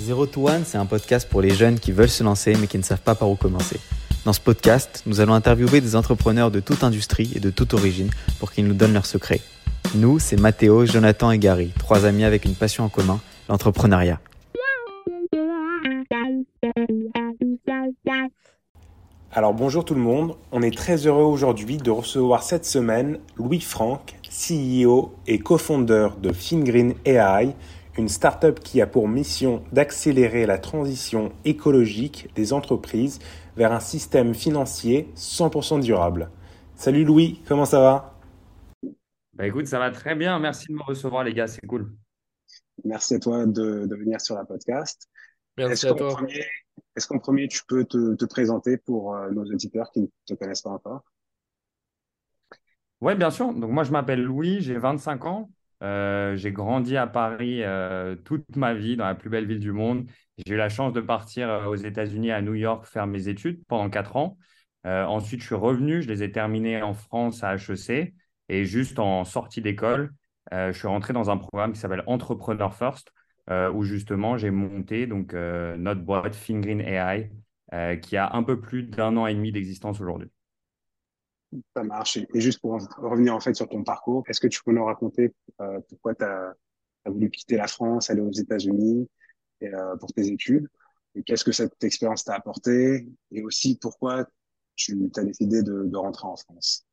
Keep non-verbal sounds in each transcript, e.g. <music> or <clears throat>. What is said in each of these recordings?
Zero to One, c'est un podcast pour les jeunes qui veulent se lancer mais qui ne savent pas par où commencer. Dans ce podcast, nous allons interviewer des entrepreneurs de toute industrie et de toute origine pour qu'ils nous donnent leurs secrets. Nous, c'est Mathéo, Jonathan et Gary, trois amis avec une passion en commun, l'entrepreneuriat. Alors bonjour tout le monde, on est très heureux aujourd'hui de recevoir cette semaine Louis Franck, CEO et cofondeur de FinGreen AI, une start-up qui a pour mission d'accélérer la transition écologique des entreprises vers un système financier 100% durable. Salut Louis, comment ça va? Bah écoute, ça va très bien. Merci de me recevoir, les gars. C'est cool. Merci à toi de, de venir sur la podcast. Merci Est-ce à toi. premier, est-ce qu'en premier, tu peux te, te présenter pour euh, nos auditeurs qui ne te connaissent pas encore? Ouais, bien sûr. Donc moi, je m'appelle Louis, j'ai 25 ans. Euh, j'ai grandi à Paris euh, toute ma vie, dans la plus belle ville du monde. J'ai eu la chance de partir euh, aux États-Unis, à New York, faire mes études pendant quatre ans. Ensuite, je suis revenu, je les ai terminés en France à HEC. Et juste en sortie d'école, je suis rentré dans un programme qui s'appelle Entrepreneur First, où justement j'ai monté donc, notre boîte Fingreen AI, qui a un peu plus d'un an et demi d'existence aujourd'hui. Ça marche. Et juste pour en- revenir en fait sur ton parcours, est-ce que tu peux nous raconter euh, pourquoi tu as, voulu quitter la France, aller aux États-Unis euh, pour tes études? Et qu'est-ce que cette expérience t'a apporté? Et aussi pourquoi tu as décidé de, de rentrer en France?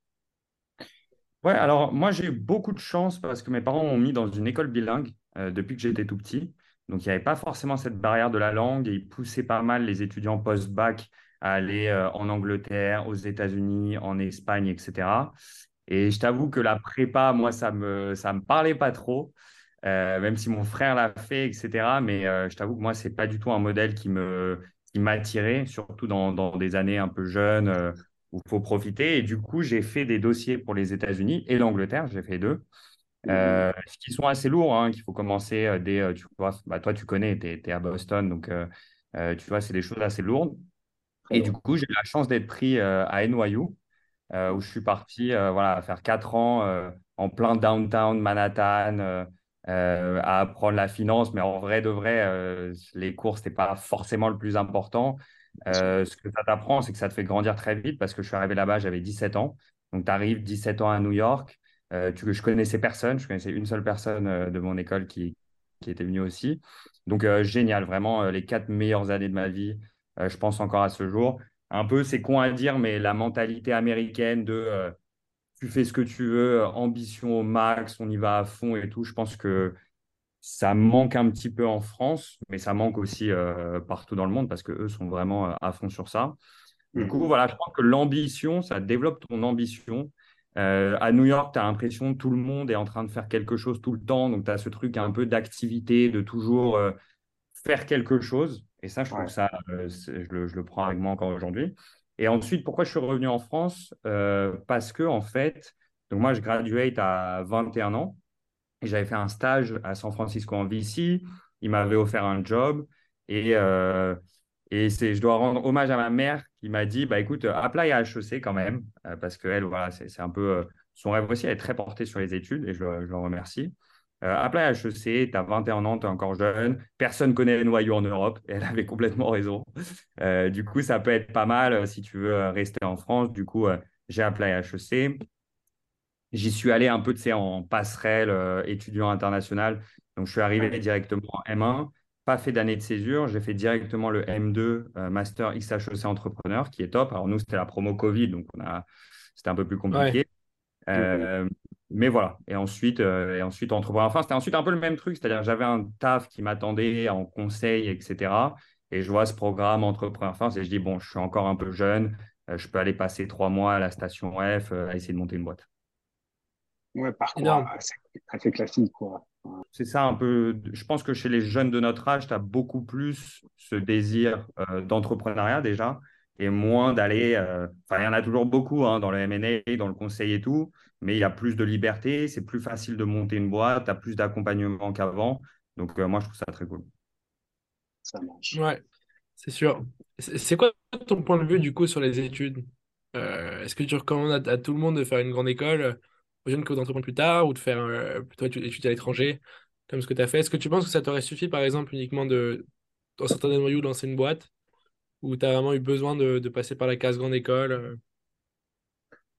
Ouais, alors moi j'ai eu beaucoup de chance parce que mes parents m'ont mis dans une école bilingue euh, depuis que j'étais tout petit. Donc il n'y avait pas forcément cette barrière de la langue et ils poussaient pas mal les étudiants post-bac à aller euh, en Angleterre, aux États-Unis, en Espagne, etc. Et je t'avoue que la prépa, moi ça me ça me parlait pas trop, euh, même si mon frère l'a fait, etc. Mais euh, je t'avoue que moi c'est pas du tout un modèle qui me qui m'attirait, surtout dans, dans des années un peu jeunes. euh, où il faut profiter. Et du coup, j'ai fait des dossiers pour les États-Unis et l'Angleterre, j'ai fait deux, euh, qui sont assez lourds, hein, qu'il faut commencer dès, tu vois, bah, toi, tu connais, tu es, à Boston, donc euh, tu vois, c'est des choses assez lourdes. Et du coup, j'ai eu la chance d'être pris euh, à NYU, euh, où je suis parti euh, voilà, faire quatre ans en plein downtown Manhattan, euh, à apprendre la finance, mais en vrai de vrai, euh, les cours, ce n'était pas forcément le plus important. Euh, ce que ça t'apprend, c'est que ça te fait grandir très vite parce que je suis arrivé là-bas, j'avais 17 ans. Donc, tu arrives 17 ans à New York. Tu, je connaissais personne, je connaissais une seule personne de mon école qui, qui était venue aussi. Donc, génial, vraiment, les quatre meilleures années de ma vie, je pense encore à ce jour. Un peu, c'est con à dire, mais la mentalité américaine de euh, tu fais ce que tu veux, euh, ambition au max, on y va à fond et tout, je pense que ça manque un petit peu en France, mais ça manque aussi euh, partout dans le monde parce qu'eux sont vraiment euh, à fond sur ça. Du coup, Mhm. voilà, je pense que l'ambition, ça développe ton ambition. Euh, à New York, tu as l'impression que tout le monde est en train de faire quelque chose tout le temps. Donc, tu as ce truc un peu d'activité, de toujours euh, faire quelque chose. Et ça, je trouve Ouais. ça, euh, je le, je le prends avec moi encore aujourd'hui. Et ensuite, pourquoi je suis revenu en France? Euh, parce que, en fait, donc moi, je graduate à 21 ans. Et j'avais fait un stage à San Francisco en VC. Il m'avait offert un job. Et, euh, et je dois rendre hommage à ma mère qui m'a dit, bah, écoute, apply à HEC quand même. euh, parce qu'elle, voilà, c'est, un peu son rêve aussi. Elle est très portée sur les études et je, je le remercie. Euh, à HEC, tu as 21 ans, tu es encore jeune. Personne connaît NYU en Europe. Et elle avait complètement raison. Euh, du coup, ça peut être pas mal euh, si tu veux euh, rester en France. Du coup, euh, j'ai appelé à HEC. J'y suis allé un peu, tu sais, en passerelle étudiant international. Donc, je suis arrivé directement en M1, pas fait d'année de césure. J'ai fait directement le M2 euh, Master XHEC Entrepreneur, qui est top. Alors, nous, c'était la promo Covid, donc on a... c'était un peu plus compliqué. Euh, mais voilà. Et ensuite, euh, et ensuite entrepreneur. Enfin, c'était ensuite un peu le même truc. C'est-à-dire, j'avais un taf qui m'attendait en conseil, etc. Et je vois ce programme Entrepreneur First et je dis, bon, je suis encore un peu jeune. euh, je peux aller passer trois mois à la station F euh, à essayer de monter une boîte. Ouais, parcours assez, assez classique, quoi. C'est ça un peu. Je pense que chez les jeunes de notre âge, tu as beaucoup plus ce désir euh, d'entrepreneuriat déjà et moins d'aller. euh, Enfin, il y en a toujours beaucoup hein, dans le M&A, dans le conseil et tout, mais il y a plus de liberté, c'est plus facile de monter une boîte, tu as plus d'accompagnement qu'avant. Donc, euh, moi, je trouve ça très cool. Ça marche. Ouais, c'est sûr. C'est quoi ton point de vue du coup sur les études? Euh, est-ce que tu recommandes à, à tout le monde de faire une grande école, aux jeunes que d'entreprendre plus tard, ou de faire euh, plutôt étu- études à l'étranger, comme ce que tu as fait? Est-ce que tu penses que ça t'aurait suffi, par exemple, uniquement de dans certains noyaux, lancer une boîte? Ou tu as vraiment eu besoin de, passer par la case grande école euh?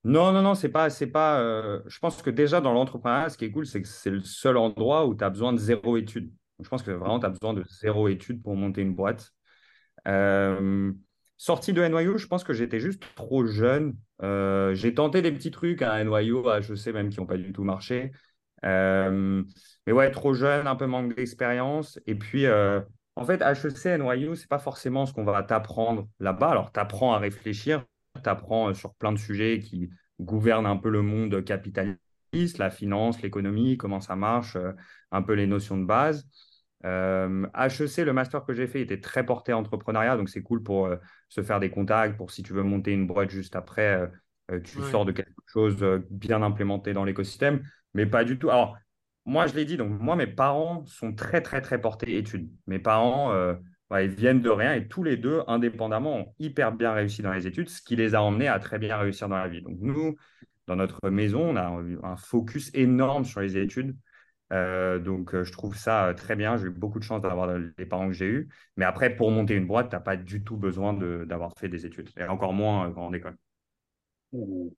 Non, non, non, c'est pas, pas. Euh, je pense que déjà dans l'entrepreneuriat, ce qui est cool, c'est que c'est le seul endroit où tu as besoin de zéro étude. je pense que vraiment, tu as besoin de zéro étude pour monter une boîte. Euh, sorti de NYU, je pense que j'étais juste trop jeune. j'ai tenté des petits trucs à NYU, à HEC même, qui n'ont pas du tout marché. mais ouais, trop jeune, un peu manque d'expérience. Et puis, en fait, HEC, NYU, ce n'est pas forcément ce qu'on va t'apprendre là-bas. Alors, tu apprends à réfléchir, tu apprends euh, sur plein de sujets qui gouvernent un peu le monde capitaliste, la finance, l'économie, comment ça marche, euh, un peu les notions de base. Euh, HEC, le master que j'ai fait était très porté entrepreneuriat, donc c'est cool pour se faire des contacts, pour si tu veux monter une boîte juste après, tu sors de quelque chose bien implémenté dans l'écosystème, mais pas du tout. Alors, moi, je l'ai dit, donc moi, mes parents sont très, très, très portés études. Mes parents, euh, ils viennent de rien et tous les deux, indépendamment, ont hyper bien réussi dans les études, ce qui les a emmenés à très bien réussir dans la vie. Donc nous, dans notre maison, on a un focus énorme sur les études. Euh, donc, euh, je trouve ça très bien. J'ai eu beaucoup de chance d'avoir les parents que j'ai eus. Mais après, pour monter une boîte, tu n'as pas du tout besoin d'avoir fait des études, et encore moins en école. Mmh.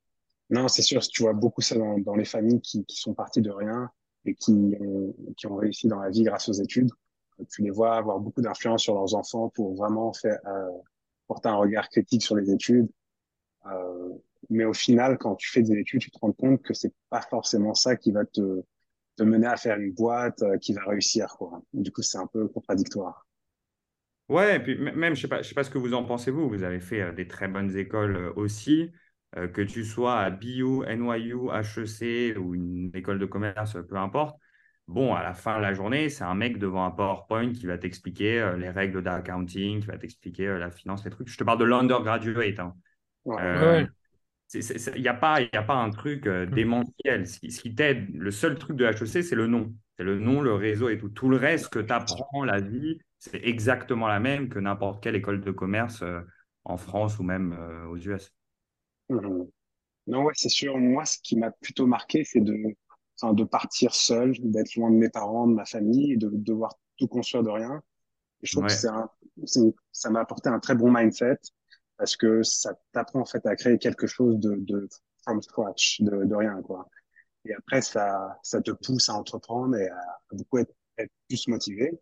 Non, c'est sûr, tu vois beaucoup ça dans, les familles qui, qui, sont parties de rien et qui ont, qui ont réussi dans la vie grâce aux études. Tu les vois avoir beaucoup d'influence sur leurs enfants pour vraiment faire, euh, porter un regard critique sur les études. Euh, mais au final, quand tu fais des études, tu te rends compte que c'est pas forcément ça qui va te, te mener à faire une boîte euh, qui va réussir. Quoi. Du coup, c'est un peu contradictoire. Ouais, et puis même, je sais pas, je sais pas ce que vous en pensez vous. Vous avez fait euh, des très bonnes écoles euh, aussi. Euh, que tu sois à BU, NYU, HEC ou une école de commerce, peu importe. Bon, à la fin de la journée, c'est un mec devant un PowerPoint qui va t'expliquer euh, les règles d'accounting, qui va t'expliquer euh, la finance, les trucs. Je te parle de l'undergraduate. Hein. Il n'y a, pas, a pas un truc mmh. démentiel. Ce qui, t'aide, le seul truc de HEC, c'est le nom. C'est le nom, le réseau et tout. Tout le reste que tu apprends, la vie, c'est exactement la même que n'importe quelle école de commerce en France ou même aux US. Mmh. Non, ouais, c'est sûr. Moi, ce qui m'a plutôt marqué, c'est de, enfin, de partir seul, d'être loin de mes parents, de ma famille, et de, devoir tout construire de rien. Et je trouve que c'est un, ça m'a apporté un très bon mindset parce que ça t'apprend en fait à créer quelque chose de, de from scratch, de, de rien, quoi. Et après, ça, ça te pousse à entreprendre et à, beaucoup être, être, plus motivé.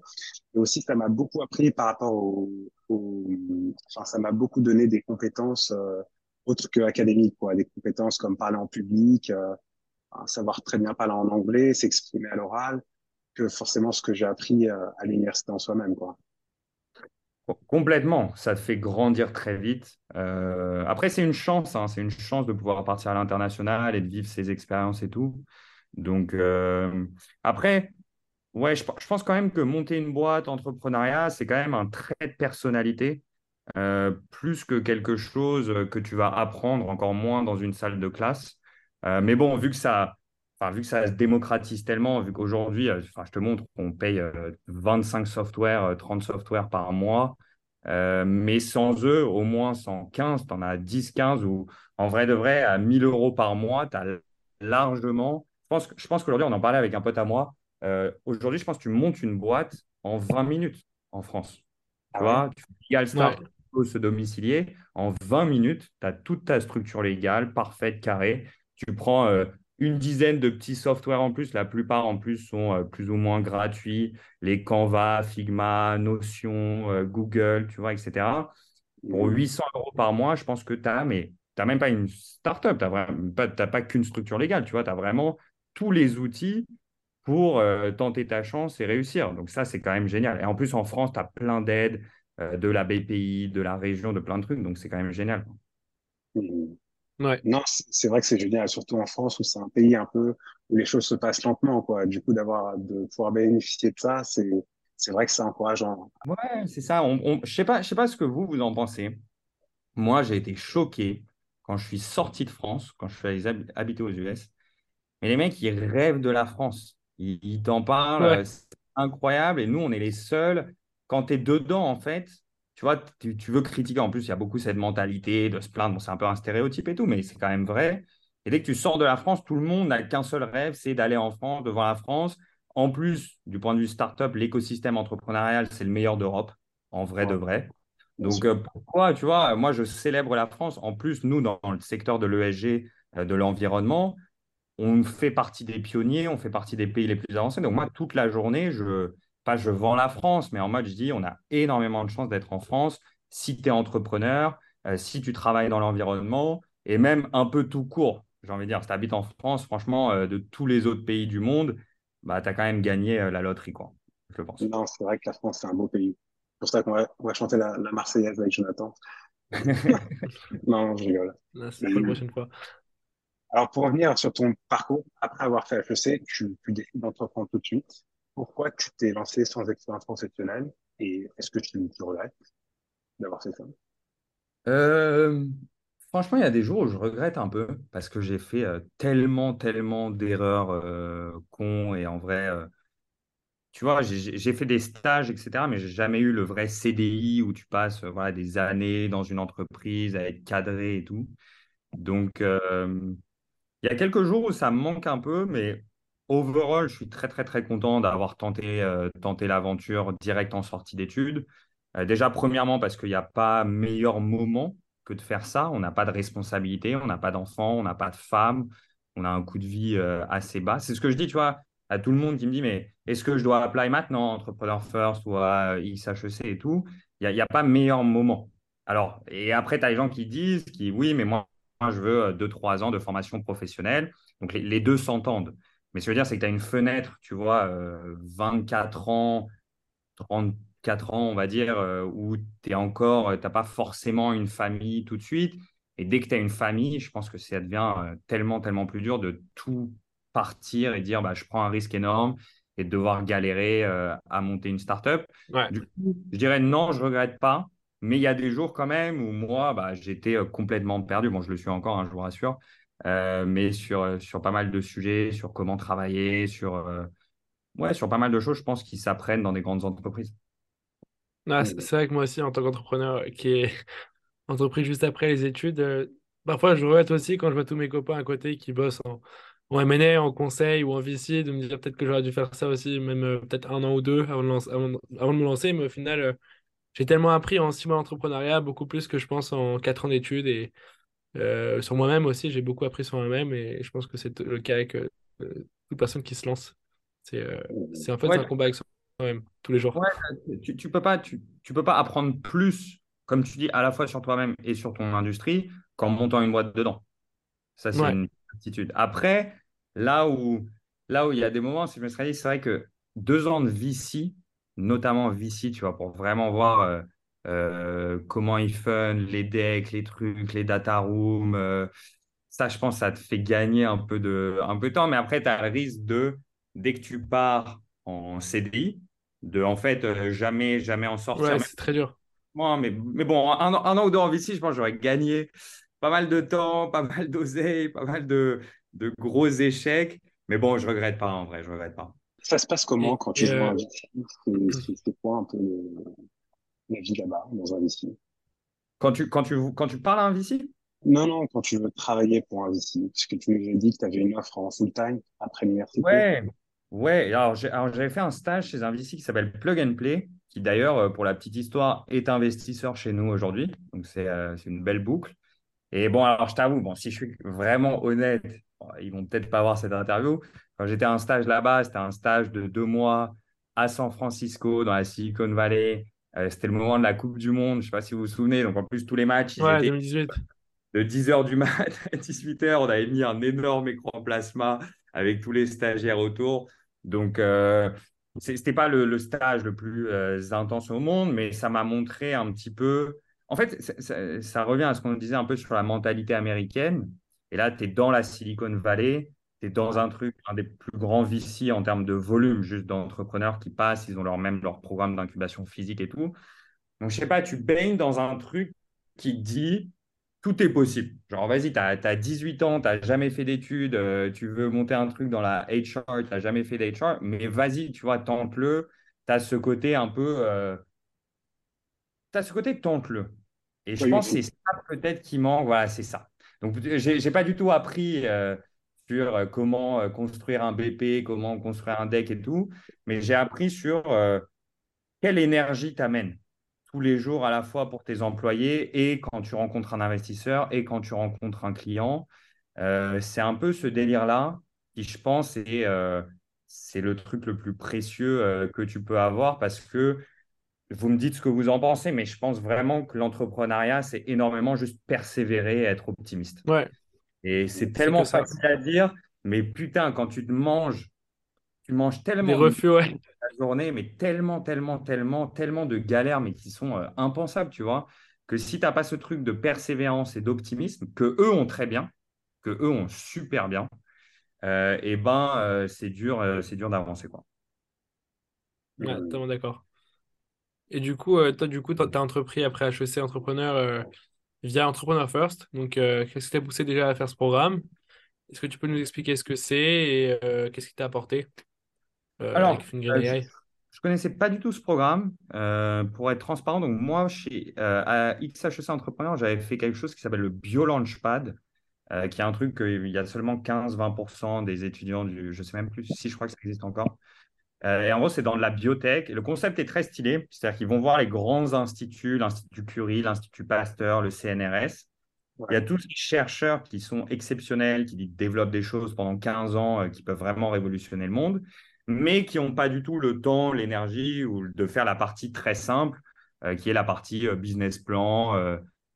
Et aussi, ça m'a beaucoup appris par rapport au, au enfin, ça m'a beaucoup donné des compétences euh, autre que académique, quoi. Des compétences comme parler en public, euh, savoir très bien parler en anglais, s'exprimer à l'oral, que forcément ce que j'ai appris euh, à l'université en soi-même, quoi. Complètement, ça te fait grandir très vite. Euh, après, c'est une chance, hein, c'est une chance de pouvoir partir à l'international et de vivre ces expériences et tout. Donc, après, ouais, je, je, pense quand même que monter une boîte, entrepreneuriat, c'est quand même un trait de personnalité. Euh, plus que quelque chose que tu vas apprendre, encore moins dans une salle de classe. Euh, mais bon, vu que ça, enfin, vu que ça se démocratise tellement, vu qu'aujourd'hui, euh, enfin, je te montre, on paye 25 softwares, 30 softwares par mois, mais sans eux, au moins 115, tu en as 10, 15, ou en vrai de vrai, à 1000 euros par mois, tu as largement. Je pense, je pense qu'aujourd'hui, on en parlait avec un pote à moi. aujourd'hui, je pense que tu montes une boîte en 20 minutes en France. Tu ah vois, tu fais start, se domicilier, en 20 minutes, tu as toute ta structure légale, parfaite, carrée. Tu prends euh, une dizaine de petits softwares en plus. La plupart en plus sont euh, plus ou moins gratuits. Les Canva, Figma, Notion, euh, Google, tu vois, etc. Pour 800 mmh. euros par mois, je pense que tu as, mais tu n'as même pas une startup, tu n'as pas, pas qu'une structure légale, tu vois, tu as vraiment tous les outils pour tenter ta chance et réussir. Donc ça, c'est quand même génial. Et en plus, en France, tu as plein d'aides. Euh, de la BPI, de la région, de plein de trucs. Donc, c'est quand même génial. Mmh. Ouais. Non, c'est vrai que c'est génial, surtout en France où c'est un pays un peu où les choses se passent lentement, quoi. Du coup, d'avoir de pouvoir bénéficier de ça, c'est c'est vrai que c'est encourageant. Ouais, c'est ça. On, je sais pas, je sais pas ce que vous vous en pensez. Moi, j'ai été choqué quand je suis sorti de France, quand je suis allé habiter aux US. Mais les mecs, ils rêvent de la France. Ils, t'en parlent, c'est incroyable. Et nous, on est les seuls quand tu es dedans, en fait, tu vois, tu, veux critiquer. En plus, il y a beaucoup cette mentalité de se plaindre. c'est un peu un stéréotype et tout, mais c'est quand même vrai. Et dès que tu sors de la France, tout le monde n'a qu'un seul rêve, c'est d'aller en France, devant la France. En plus, du point de vue startup, l'écosystème entrepreneurial, c'est le meilleur d'Europe. en vrai de vrai. Donc, euh, pourquoi, tu vois, moi, je célèbre la France. En plus, nous, dans le secteur de l'ESG, euh, de l'environnement, on fait partie des pionniers, on fait partie des pays les plus avancés. Donc, moi, toute la journée, je, pas je vends la France, mais en mode, je dis, on a énormément de chance d'être en France. Si tu es entrepreneur, euh, si tu travailles dans l'environnement, et même un peu tout court, j'ai envie de dire, si tu habites en France, franchement, euh, de tous les autres pays du monde, bah, tu as quand même gagné euh, la loterie, quoi, je pense. Non, c'est vrai que la France, c'est un beau pays. C'est pour ça qu'on va, on va chanter la, la Marseillaise avec Jonathan. <laughs> Non, je rigole. C'est pour la prochaine fois. alors, pour revenir sur ton parcours, après avoir fait HEC, tu, tu décides d'entreprendre tout de suite. Pourquoi tu t'es lancé sans expérience professionnelle et est-ce que tu, regrettes d'avoir fait ça? Euh, franchement, il y a des jours où je regrette un peu parce que j'ai fait euh, tellement, tellement d'erreurs euh, cons et en vrai, euh, tu vois, j'ai fait des stages, etc., mais j'ai jamais eu le vrai CDI où tu passes voilà, des années dans une entreprise à être cadré et tout. Donc, il y a quelques jours où ça me manque un peu, mais overall, je suis très, très, très content d'avoir tenté, euh, tenté l'aventure direct en sortie d'études. Euh, déjà, premièrement, parce qu'il n'y a pas meilleur moment que de faire ça. On n'a pas de responsabilité, on n'a pas d'enfants, on n'a pas de femme, on a un coût de vie euh, assez bas. C'est ce que je dis, tu vois, à tout le monde qui me dit, mais est-ce que je dois apply maintenant, Entrepreneur First ou à ISHEC et tout? Il n'y a, pas meilleur moment. Alors, et après, tu as les gens qui disent, qui, oui, mais moi, je veux 2-3 ans de formation professionnelle. Donc, les deux s'entendent. Mais ce que je veux dire, c'est que tu as une fenêtre, tu vois, euh, 24 ans, 34 ans, on va dire, euh, où tu encore, tu n'as pas forcément une famille tout de suite. Et dès que tu as une famille, je pense que ça devient euh, tellement, tellement plus dur de tout partir et dire, bah, je prends un risque énorme et de devoir galérer euh, à monter une startup. Ouais. Du coup, je dirais non, je regrette pas. Mais il y a des jours quand même où moi, bah, j'étais euh, complètement perdu. Bon, je le suis encore, hein, je vous rassure. Euh, mais sur, euh, sur pas mal de sujets, sur comment travailler, sur, euh, ouais, sur pas mal de choses, je pense, qui s'apprennent dans des grandes entreprises. Ah, c'est vrai que moi aussi, en tant qu'entrepreneur qui est <laughs> entrepris juste après les études, euh, parfois je regrette aussi quand je vois tous mes copains à côté qui bossent en, en M&A, en conseil ou en VC, de me dire peut-être que j'aurais dû faire ça aussi, même peut-être un an ou deux avant de, lancer- avant de- avant de me lancer. Mais au final, j'ai tellement appris en six mois d'entrepreneuriat, beaucoup plus que je pense en quatre ans d'études. Et euh, sur moi-même aussi, j'ai beaucoup appris sur moi-même. Et je pense que c'est le cas avec euh, euh, toute personne qui se lance. C'est euh, en fait Ouais, un combat avec soi-même, tous les jours. ouais, tu, tu peux pas, tu, tu peux pas apprendre plus, comme tu dis, à la fois sur toi-même et sur ton industrie qu'en montant une boîte dedans. Ça, c'est Ouais, une attitude. Après, là où, là où il y a des moments, c'est vrai que deux ans de VC, notamment VC, tu vois, pour vraiment voir euh, comment ils fun, les decks, les trucs, les data rooms, euh, ça, je pense, ça te fait gagner un peu de, un peu de temps. Mais après, tu as le risque de, dès que tu pars en CDI, de en fait euh, jamais, jamais en sortir. ouais, c'est très dur. moi, mais, mais bon, un, an- un an ou deux en VC, je pense que j'aurais gagné pas mal de temps, pas mal <laughs> d'oseille, pas mal de, de gros échecs. Mais bon, je regrette pas en vrai, je regrette pas. Ça se passe comment Et, quand tu euh, un VC? C'est quoi un peu le- la vie là-bas, dans un VC? Quand tu, quand tu, quand tu parles à un VC, Non, non, quand tu veux travailler pour un VC, parce que tu nous as dit que tu avais une offre en full-time après l'université. Ouais, ouais. Alors, j'ai- alors, j'avais fait un stage chez un VC qui s'appelle Plug and Play, qui d'ailleurs, euh, pour la petite histoire, est investisseur chez nous aujourd'hui. Donc, c'est euh, c'est une belle boucle. Et bon, alors, je t'avoue, bon, si je suis vraiment honnête, bon, ils vont peut-être pas voir cette interview. Quand j'étais à un stage là-bas, c'était un stage de deux mois à San Francisco, dans la Silicon Valley. Euh, c'était le moment de la Coupe du Monde. Je sais pas si vous vous souvenez. Donc, en plus, tous les matchs, ils ouais, étaient 2018. de 10h du mat <laughs> à 18h, on avait mis un énorme écran plasma avec tous les stagiaires autour. Donc, euh, ce n'était pas le, le stage le plus euh, intense au monde, mais ça m'a montré un petit peu. En fait, ça, ça- ça revient à ce qu'on disait un peu sur la mentalité américaine. Et là, tu es dans la Silicon Valley, tu es dans un truc, un des plus grands VC en termes de volume, juste d'entrepreneurs qui passent, ils ont leur, même leur programme d'incubation physique et tout. Donc, je sais pas, tu baignes dans un truc qui dit tout est possible. Genre, vas-y, tu as, 18 ans, tu n'as jamais fait d'études, euh, tu veux monter un truc dans la HR, tu n'as jamais fait d'HR, mais vas-y, tu vois, tente-le. Tu as ce côté un peu. euh, tu as ce côté tente-le. Et je Oui, pense que c'est ça peut-être qui manque. Voilà, c'est ça. Donc, j'ai j'ai pas du tout appris euh, sur euh, comment euh, construire un BP, comment construire un deck et tout, mais j'ai appris sur euh, quelle énergie t'amène tous les jours à la fois pour tes employés et quand tu rencontres un investisseur et quand tu rencontres un client. C'est un peu ce délire-là qui, je pense, est, c'est le truc le plus précieux que tu peux avoir parce que vous me dites ce que vous en pensez, mais je pense vraiment que l'entrepreneuriat, c'est énormément juste persévérer et être optimiste. Et c'est tellement facile à dire, mais putain, quand tu te manges, tu manges tellement. Des refus, ouais. La journée, mais tellement, tellement, tellement, tellement de galères, mais qui sont impensables, tu vois, que si tu n'as pas ce truc de persévérance et d'optimisme, que eux ont très bien, que eux ont super bien, euh, et ben euh, c'est dur, euh, c'est dur d'avancer quoi. Ouais, totalement d'accord. Et du coup, toi, du coup, tu as entrepris après HEC entrepreneur via Entrepreneur First. Donc, qu'est-ce qui t'a poussé déjà à faire ce programme? Est-ce que tu peux nous expliquer ce que c'est et qu'est-ce qui t'a apporté Alors, je, ne connaissais pas du tout ce programme. pour être transparent, donc moi, chez, à XHEC Entrepreneur, j'avais fait quelque chose qui s'appelle le Bio Launchpad. Euh, qui est un truc qu'il y a seulement 15-20% des étudiants du, je sais même plus si je crois que ça existe encore. Euh, et en gros, c'est dans la biotech. Et le concept est très stylé, c'est-à-dire qu'ils vont voir les grands instituts, l'Institut Curie, l'Institut Pasteur, le CNRS. Il y a tous ces chercheurs qui sont exceptionnels, qui développent des choses pendant 15 ans, euh, qui peuvent vraiment révolutionner le monde, mais qui n'ont pas du tout le temps, l'énergie ou de faire la partie très simple, qui est la partie business plan,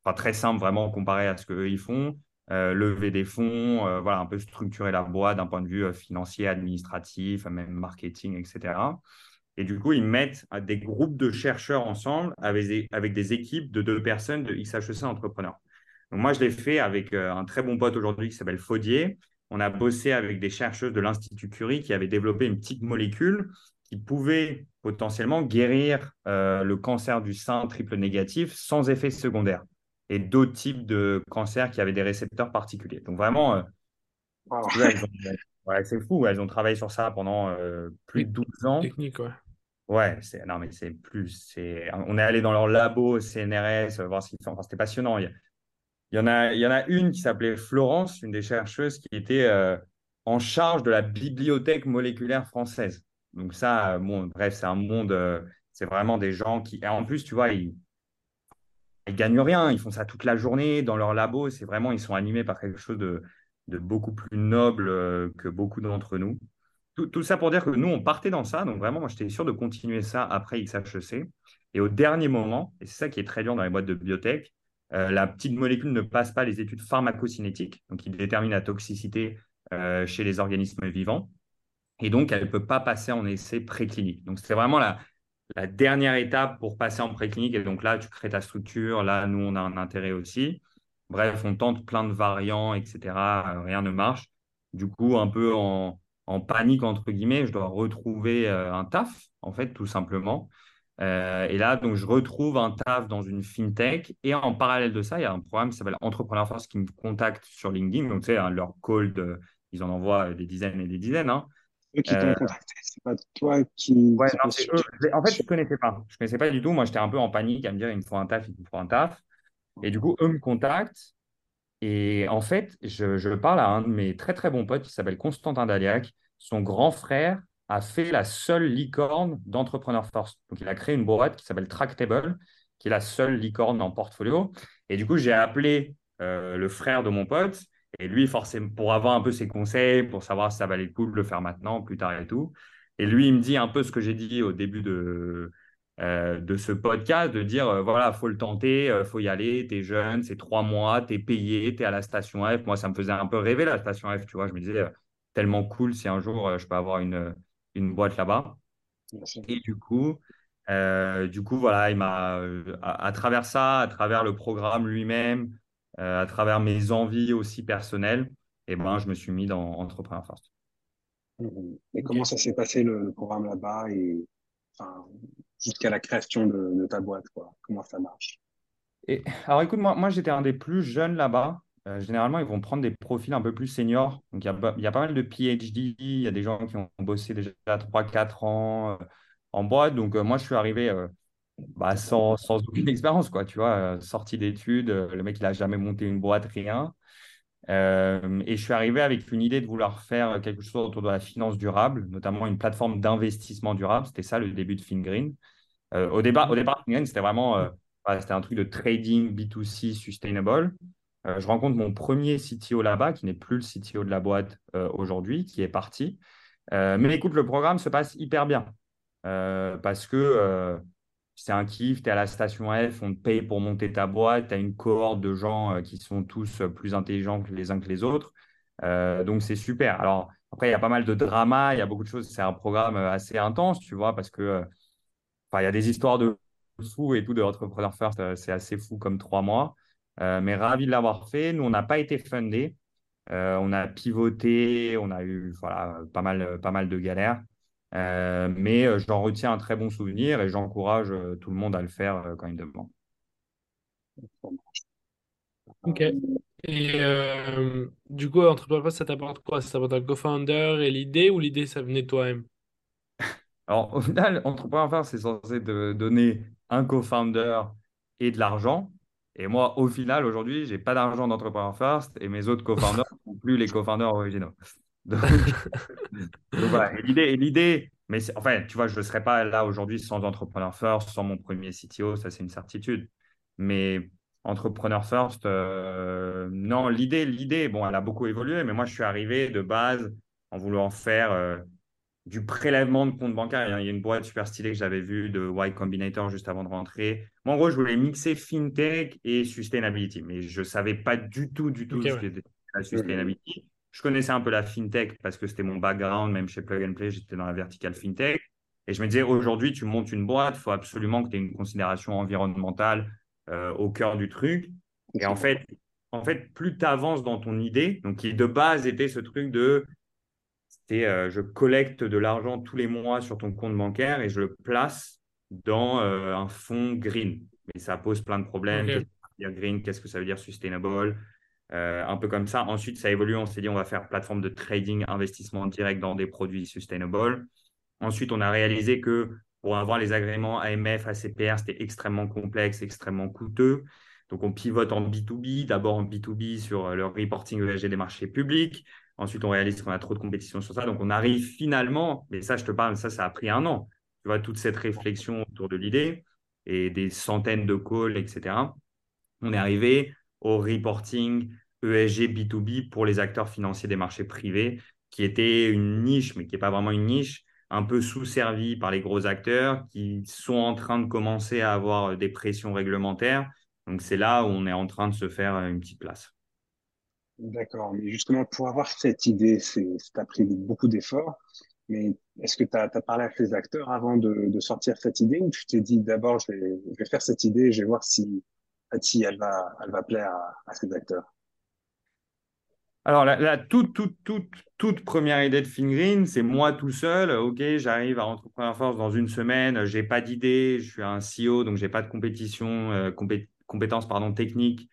enfin très simple vraiment comparé à ce qu'eux ils font. Euh, lever des fonds, euh, voilà, un peu structurer la boîte d'un point de vue euh, financier, administratif, même marketing, etc. Et du coup, ils mettent des groupes de chercheurs ensemble avec des, équipes de deux personnes de XHEC Entrepreneurs. Donc moi, je l'ai fait avec un très bon pote aujourd'hui qui s'appelle Faudier. On a bossé avec des chercheuses de l'Institut Curie qui avaient développé une petite molécule qui pouvait potentiellement guérir le cancer du sein triple négatif sans effet secondaire et d'autres types de cancers qui avaient des récepteurs particuliers. Donc vraiment, euh, c'est fou, elles ont travaillé sur ça pendant euh, plus de 12 ans. Technique, ouais. Ouais, c'est, non, mais c'est plus. C'est, on est allé dans leur labo CNRS, euh, voir ce qu'ils font. Enfin, c'était passionnant. Il y, en a, il y en a une qui s'appelait Florence, une des chercheuses qui était en charge de la bibliothèque moléculaire française. Donc, ça, bon, bref, c'est un monde, c'est vraiment des gens qui. Et en plus, tu vois, ils, ils gagnent rien, ils font ça toute la journée dans leur labo. C'est vraiment, ils sont animés par quelque chose de, beaucoup plus noble euh, que beaucoup d'entre nous. Tout, ça pour dire que nous, on partait dans ça. Donc vraiment, moi, j'étais sûr de continuer ça après XHEC. Et au dernier moment, et c'est ça qui est très dur dans les boîtes de biotech, euh, la petite molécule ne passe pas les études pharmacocinétiques, donc qui détermine la toxicité euh, chez les organismes vivants. Et donc, elle ne peut pas passer en essai préclinique. Donc, c'est vraiment la, la dernière étape pour passer en préclinique. Et donc là, tu crées ta structure. Là, nous, on a un intérêt aussi. Bref, on tente plein de variants, etc. Euh, rien ne marche. Du coup, un peu en, panique, entre guillemets, je dois retrouver euh, un taf, en fait, tout simplement. Euh, et là, donc, je retrouve un taf dans une fintech. Et en parallèle de ça, il y a un programme qui s'appelle Entrepreneur Force qui me contacte sur LinkedIn. Donc, tu sais, hein, leur call, ils en envoient des dizaines et des dizaines. Hein eux qui t'ont euh, contacté, c'est pas toi qui. Ouais, En fait, je ne connaissais pas. Je connaissais pas du tout. Moi, j'étais un peu en panique à me dire il me faut un taf, il me faut un taf. Et du coup, eux me contactent. Et en fait, je, je parle à un de mes très très bons potes qui s'appelle Constantin Daliac. Son grand frère a fait la seule licorne d'Entrepreneur First. Donc, il a créé une boîte qui s'appelle Tractable, qui est la seule licorne en portfolio. Et du coup, j'ai appelé euh, le frère de mon pote et lui, forcément, pour avoir un peu ses conseils, pour savoir si ça valait le coup de le faire maintenant, plus tard et tout. Et lui, il me dit un peu ce que j'ai dit au début de, euh, de ce podcast, de dire, euh, voilà, faut le tenter, euh, faut y aller, tu es jeune, c'est trois mois, tu es payé, tu es à la station F. Moi, ça me faisait un peu rêver, la station F, tu vois. Je me disais, tellement cool si un jour, je peux avoir une, une boîte là-bas. Et du coup, du coup, voilà, il m'a, à, à, travers ça, à travers le programme lui-même, euh, à travers mes envies aussi personnelles, et eh ben, je me suis mis dans Entrepreneur First. Et comment ça s'est passé le, programme là-bas et jusqu'à la création de, ta boîte quoi? Comment ça marche? Et, Alors écoute, moi, moi j'étais un des plus jeunes là-bas. Euh, généralement, ils vont prendre des profils un peu plus seniors. Donc, il y a, y a, pas mal de PhD. Il y a des gens qui ont bossé déjà 3-4 ans euh, en boîte. Donc, moi, je suis arrivé bah, sans, sans, aucune <laughs> expérience, quoi, tu vois, euh, sorti d'études, euh, le mec, il n'a jamais monté une boîte, rien. Euh, et je suis arrivé avec une idée de vouloir faire quelque chose autour de la finance durable, notamment une plateforme d'investissement durable. C'était ça le début de FinGreen. au, départ, au départ, c'était vraiment c'était un truc de trading B2C sustainable. je rencontre mon premier CTO là-bas, qui n'est plus le CTO de la boîte aujourd'hui, qui est parti. mais écoute, le programme se passe hyper bien parce que c'est un kiff, tu es à la station F, on te paye pour monter ta boîte, tu as une cohorte de gens qui sont tous plus intelligents les uns que les autres. donc, c'est super. Alors, après, il y a pas mal de drama, il y a beaucoup de choses. C'est un programme assez intense, tu vois, parce que il y a des histoires de fous et tout de Entrepreneur First. c'est assez fou comme trois mois. mais ravi de l'avoir fait. Nous, on n'a pas été fundé. on a pivoté, on a eu voilà, pas, mal, pas mal de galères. Euh, mais euh, j'en retiens un très bon souvenir et j'encourage euh, tout le monde à le faire quand il demande. Ok. Et du coup, Entrepreneur ça t'apporte quoi? Ça t'apporte un co-founder et l'idée ou l'idée, ça venait de toi-même? <laughs> Alors, au final, Entrepreneur c'est censé te donner un co-founder et de l'argent. Et moi, au final, aujourd'hui, j'ai pas d'argent d'Entrepreneur First et mes autres co-founders ne <laughs> sont plus les co-founders originaux. <laughs> Donc, voilà. Et l'idée, l'idée, mais enfin, tu vois, je ne serais pas là aujourd'hui sans Entrepreneur First, sans mon premier CTO, ça c'est une certitude. Mais Entrepreneur First, euh, non, l'idée, l'idée, bon, elle a beaucoup évolué, mais moi je suis arrivé de base en voulant faire euh, du prélèvement de compte bancaire. Il y a une boîte super stylée que j'avais vue de Y Combinator juste avant de rentrer. Moi, en gros, je voulais mixer fintech et sustainability, mais je ne savais pas du tout, du tout ce qu'était la sustainability je connaissais un peu la fintech parce que c'était mon background, même chez Plug and Play, j'étais dans la verticale fintech. Et je me disais, aujourd'hui, tu montes une boîte, il faut absolument que tu aies une considération environnementale euh, au cœur du truc. Et en fait, en fait plus tu avances dans ton idée, donc qui de base était ce truc de c'était euh, je collecte de l'argent tous les mois sur ton compte bancaire et je le place dans euh, un fonds green. Mais ça pose plein de problèmes. Qu'est-ce que ça veut dire green Qu'est-ce que ça veut dire sustainable? Euh, un peu comme ça. Ensuite, ça évolue. On s'est dit, on va faire plateforme de trading, investissement direct dans des produits sustainable. Ensuite, on a réalisé que pour avoir les agréments AMF, ACPR, c'était extrêmement complexe, extrêmement coûteux. Donc, on pivote en B2B, d'abord en B2B sur euh, le reporting ESG des marchés publics. Ensuite, on réalise qu'on a trop de compétition sur ça. Donc, on arrive finalement, mais ça, je te parle, ça, ça a pris un an. Tu vois, toute cette réflexion autour de l'idée et des centaines de calls, etc. On est arrivé au reporting ESG B2B pour les acteurs financiers des marchés privés, qui était une niche, mais qui n'est pas vraiment une niche, un peu sous-servie par les gros acteurs qui sont en train de commencer à avoir des pressions réglementaires. Donc c'est là où on est en train de se faire une petite place. D'accord, mais justement, pour avoir cette idée, ça a pris beaucoup d'efforts. Mais est-ce que tu as, parlé avec les acteurs avant de, sortir cette idée ou tu t'es dit d'abord, je vais, faire cette idée je vais voir si, si elle, va, elle va plaire à ces acteurs? Alors, la, toute, toute, toute, toute première idée de Fingreen, c'est moi tout seul. OK, j'arrive à Entrepreneur Force dans une semaine. Je n'ai pas d'idée. Je suis un CEO, donc je n'ai pas de compétition, euh, compétences pardon, techniques.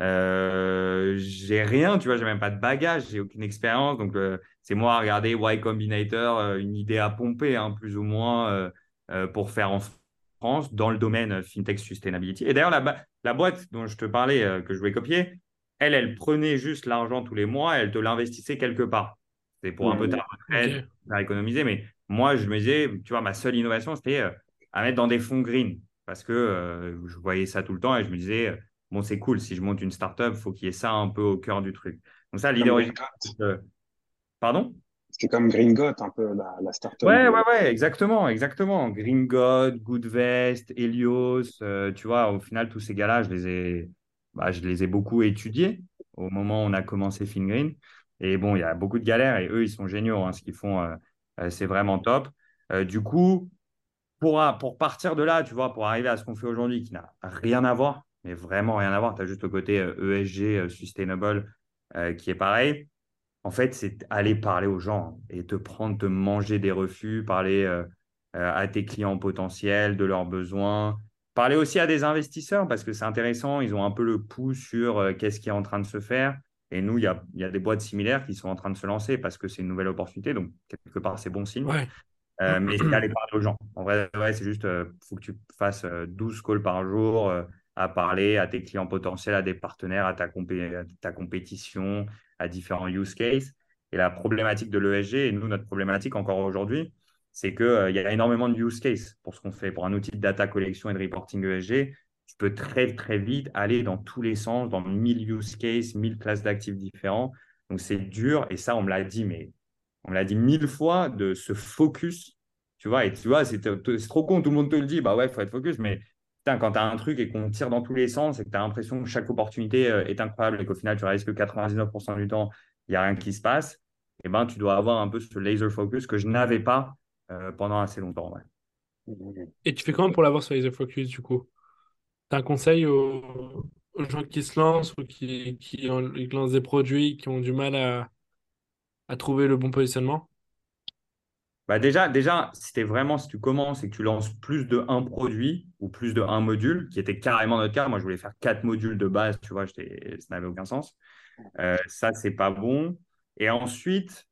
Euh, j'ai rien, tu vois, j'ai même pas de bagage, j'ai aucune expérience. Donc, euh, c'est moi à regarder Y Combinator, euh, une idée à pomper, hein, plus ou moins, pour faire en France dans le domaine FinTech Sustainability. Et d'ailleurs, la boîte dont je te parlais, que je voulais copier, elle, elle prenait juste l'argent tous les mois, elle te l'investissait quelque part. C'est pour un peu ta retraite, à économiser. Mais moi, je me disais, tu vois, ma seule innovation, c'était euh, à mettre dans des fonds green. Parce que euh, je voyais ça tout le temps et je me disais, bon, c'est cool, si je monte une startup, il faut qu'il y ait ça un peu au cœur du truc. Donc, ça, l'idée originale. Pardon? C'est comme Green Got, un peu la, la startup. Ouais, ouais, ouais, exactement, exactement. Green God, Goodvest, Helios, euh, tu vois, au final, tous ces gars-là, je les ai, bah, je les ai beaucoup étudiés au moment où on a commencé FinGreen. Et bon, il y a beaucoup de galères et eux, ils sont géniaux. Hein, ce qu'ils font, euh, euh, c'est vraiment top. Euh, du coup, pour, pour partir de là, tu vois, pour arriver à ce qu'on fait aujourd'hui, qui n'a rien à voir, mais vraiment rien à voir, tu as juste le côté ESG, e Sustainable, qui est pareil. En fait, c'est aller parler aux gens et te prendre, te manger des refus, parler à tes clients potentiels de leurs besoins, Parler aussi à des investisseurs parce que c'est intéressant, ils ont un peu le pouls sur euh, qu'est-ce qui est en train de se faire. Et nous, il y a, y a, des boîtes similaires qui sont en train de se lancer parce que c'est une nouvelle opportunité. Donc, quelque part, c'est bon signe. Euh, mais c'est <clears throat> aller parler aux gens. En vrai, c'est juste, il euh, faut que tu fasses 12 calls par jour à parler à tes clients potentiels, à des partenaires, à ta, à ta compétition, à différents use cases. Et la problématique de l'ESG, et nous, notre problématique encore aujourd'hui, c'est qu'il euh, y a énormément de use cases pour ce qu'on fait. Pour un outil de data collection et de reporting ESG, tu peux très, très vite aller dans tous les sens, dans 1000 use cases, 1000 classes d'actifs différents. Donc, c'est dur. Et ça, on me l'a dit, mais on me l'a dit mille fois de se focus. Tu vois, et tu vois, c'est trop con. Tout le monde te le dit. Bah ouais, il faut être focus. Mais quand tu as un truc et qu'on tire dans tous les sens et que tu as l'impression que chaque opportunité euh, est incroyable et qu'au final, tu réalises que 99% du temps, il n'y a rien qui se passe, et eh ben, tu dois avoir un peu ce laser focus que je n'avais pas pendant assez longtemps. Et tu fais comment pour l'avoir ce laser focus du coup? Tu as un conseil aux, gens qui se lancent ou qui, qui, lancent des produits qui ont du mal à, à trouver le bon positionnement? Bah déjà, déjà, c'était vraiment, si tu commences et que tu lances plus de un produit ou plus de un module, qui était carrément notre cas, moi je voulais faire quatre modules de base, tu vois, ça n'avait aucun sens. Euh, ça, c'est pas bon. Et ensuite,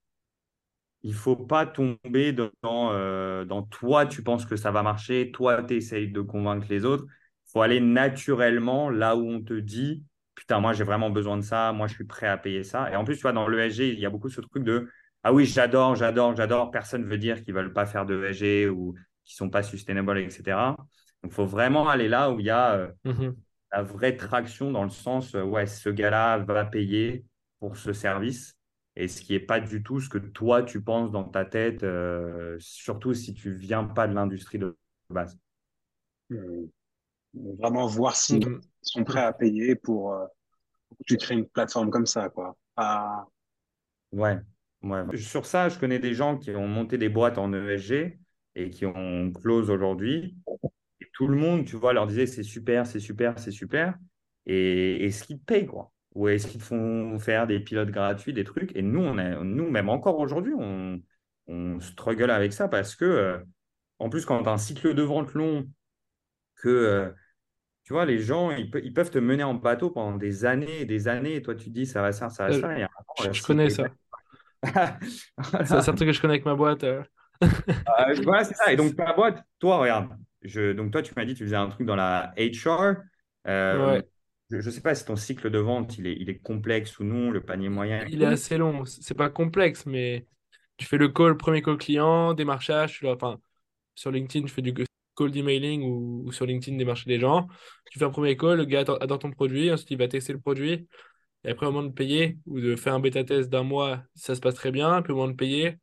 il faut pas tomber dans, euh, dans toi, tu penses que ça va marcher, toi, tu essayes de convaincre les autres. Il faut aller naturellement là où on te dit, putain, moi j'ai vraiment besoin de ça, moi je suis prêt à payer ça. Et en plus, tu vois, dans l'ESG, il y a beaucoup ce truc de ah oui, j'adore, j'adore, j'adore. Personne ne veut dire qu'ils ne veulent pas faire de ESG ou qu'ils ne sont pas sustainable, etc. Donc, il faut vraiment aller là où il y a euh, mhm. la vraie traction dans le sens, euh, ouais, ce gars-là va payer pour ce service. Et ce qui n'est pas du tout ce que toi, tu penses dans ta tête, euh, surtout si tu ne viens pas de l'industrie de base. Mmh. Vraiment voir s'ils mmh. sont prêts à payer pour, que tu crées une plateforme comme ça. Quoi. Ouais. Sur ça, je connais des gens qui ont monté des boîtes en ESG et qui ont close aujourd'hui. Et tout le monde, tu vois, leur disait c'est super, c'est super, c'est super. Et est-ce qu'ils payent, quoi Ou est-ce qu'ils font faire des pilotes gratuits, des trucs? Et nous, on nous, même encore aujourd'hui, on, on struggle avec ça parce que, euh, en plus, quand tu as un cycle de vente long, que euh, tu vois, les gens, ils, peuvent te mener en bateau pendant des années et des années. Et toi, tu te dis ça va ça, ça va ça. Euh, je connais ça. c'est un truc que je connais avec ma boîte. Euh. <laughs> Euh, voilà, c'est ça. Et donc, <laughs> ta boîte, toi, regarde. Je, donc, toi, tu m'as dit que tu faisais un truc dans la HR. Euh, je ne sais pas si ton cycle de vente, il est, il est complexe ou non, le panier moyen. Il est assez long. C'est pas complexe, mais tu fais le call, premier call client, démarchage. Tu enfin, sur LinkedIn, tu fais du call emailing ou, ou, sur LinkedIn, démarcher des gens. Tu fais un premier call, le gars adore ton produit, ensuite il va tester le produit. Et après, au moment de payer ou de faire un bêta-test d'un mois, ça se passe très bien. Puis au moment de payer,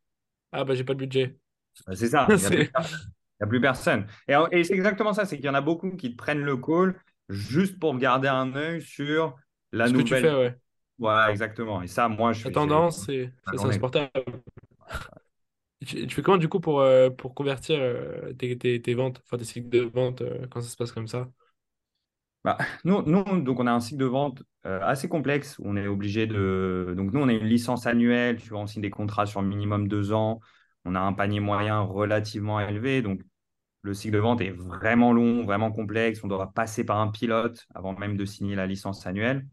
ah bah j'ai pas de budget. Bah, c'est ça, <laughs> il n'y a, plus personne. Et, c'est exactement ça, c'est qu'il y en a beaucoup qui te prennent le call juste pour garder un œil sur la nouvelle. Ce que tu fais, ouais. Voilà, exactement. Et ça, moi, je La tendance, c'est insupportable. Tu, tu, fais comment du coup pour, euh, pour convertir euh, tes, tes, ventes, enfin tes cycles de vente euh, quand ça se passe comme ça? Bah, nous, nous, donc on a un cycle de vente assez complexe. On est obligé de. Donc, nous, on a une licence annuelle. Tu vois, on signe des contrats sur minimum deux ans. On a un panier moyen relativement élevé. Donc, le cycle de vente est vraiment long, vraiment complexe. On doit passer par un pilote avant même de signer la licence annuelle.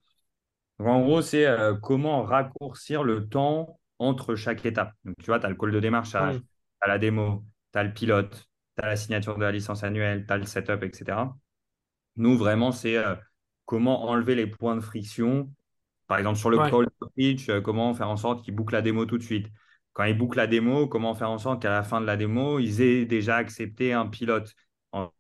Donc, en gros, c'est euh, comment raccourcir le temps entre chaque étape. Donc, tu vois, tu as le call de démarchage, tu as la démo, tu as le pilote, tu as la signature de la licence annuelle, tu as le setup, etc. Nous, vraiment, c'est euh, comment enlever les points de friction. Par exemple, sur le call pitch, euh, comment faire en sorte qu'ils bouclent la démo tout de suite. Quand ils bouclent la démo, comment faire en sorte qu'à la fin de la démo, ils aient déjà accepté un pilote. En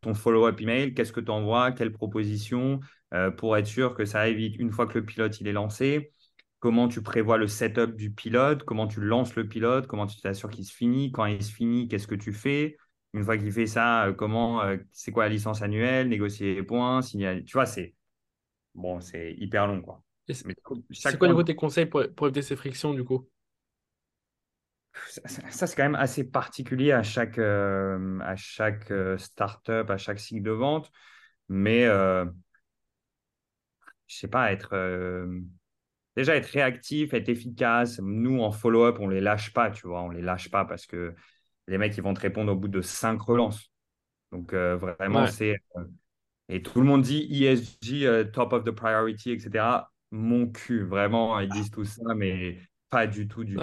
ton follow-up email, qu'est-ce que tu envoies, quelle proposition euh, pour être sûr que ça évite une fois que le pilote il est lancé? Comment tu prévois le setup du pilote, comment tu lances le pilote, comment tu t'assures qu'il se finit, quand il se finit, qu'est-ce que tu fais, une fois qu'il fait ça, euh, comment, euh, c'est quoi la licence annuelle, négocier les points, tu vois, c'est bon, c'est hyper long, quoi. C'est quoi, point... tes conseils pour, pour, éviter ces frictions, du coup? Ça, c'est quand même assez particulier à chaque, euh, à chaque startup, à chaque cycle de vente. Mais je sais pas, être déjà être réactif, être efficace. Nous, en follow-up, on les lâche pas, tu vois, on les lâche pas parce que les mecs, ils vont te répondre au bout de cinq relances. Donc, euh, vraiment, c'est. Euh, et tout le monde dit ESG, euh, top of the priority, etc. Mon cul, vraiment, ils disent tout ça, mais pas du tout, du tout.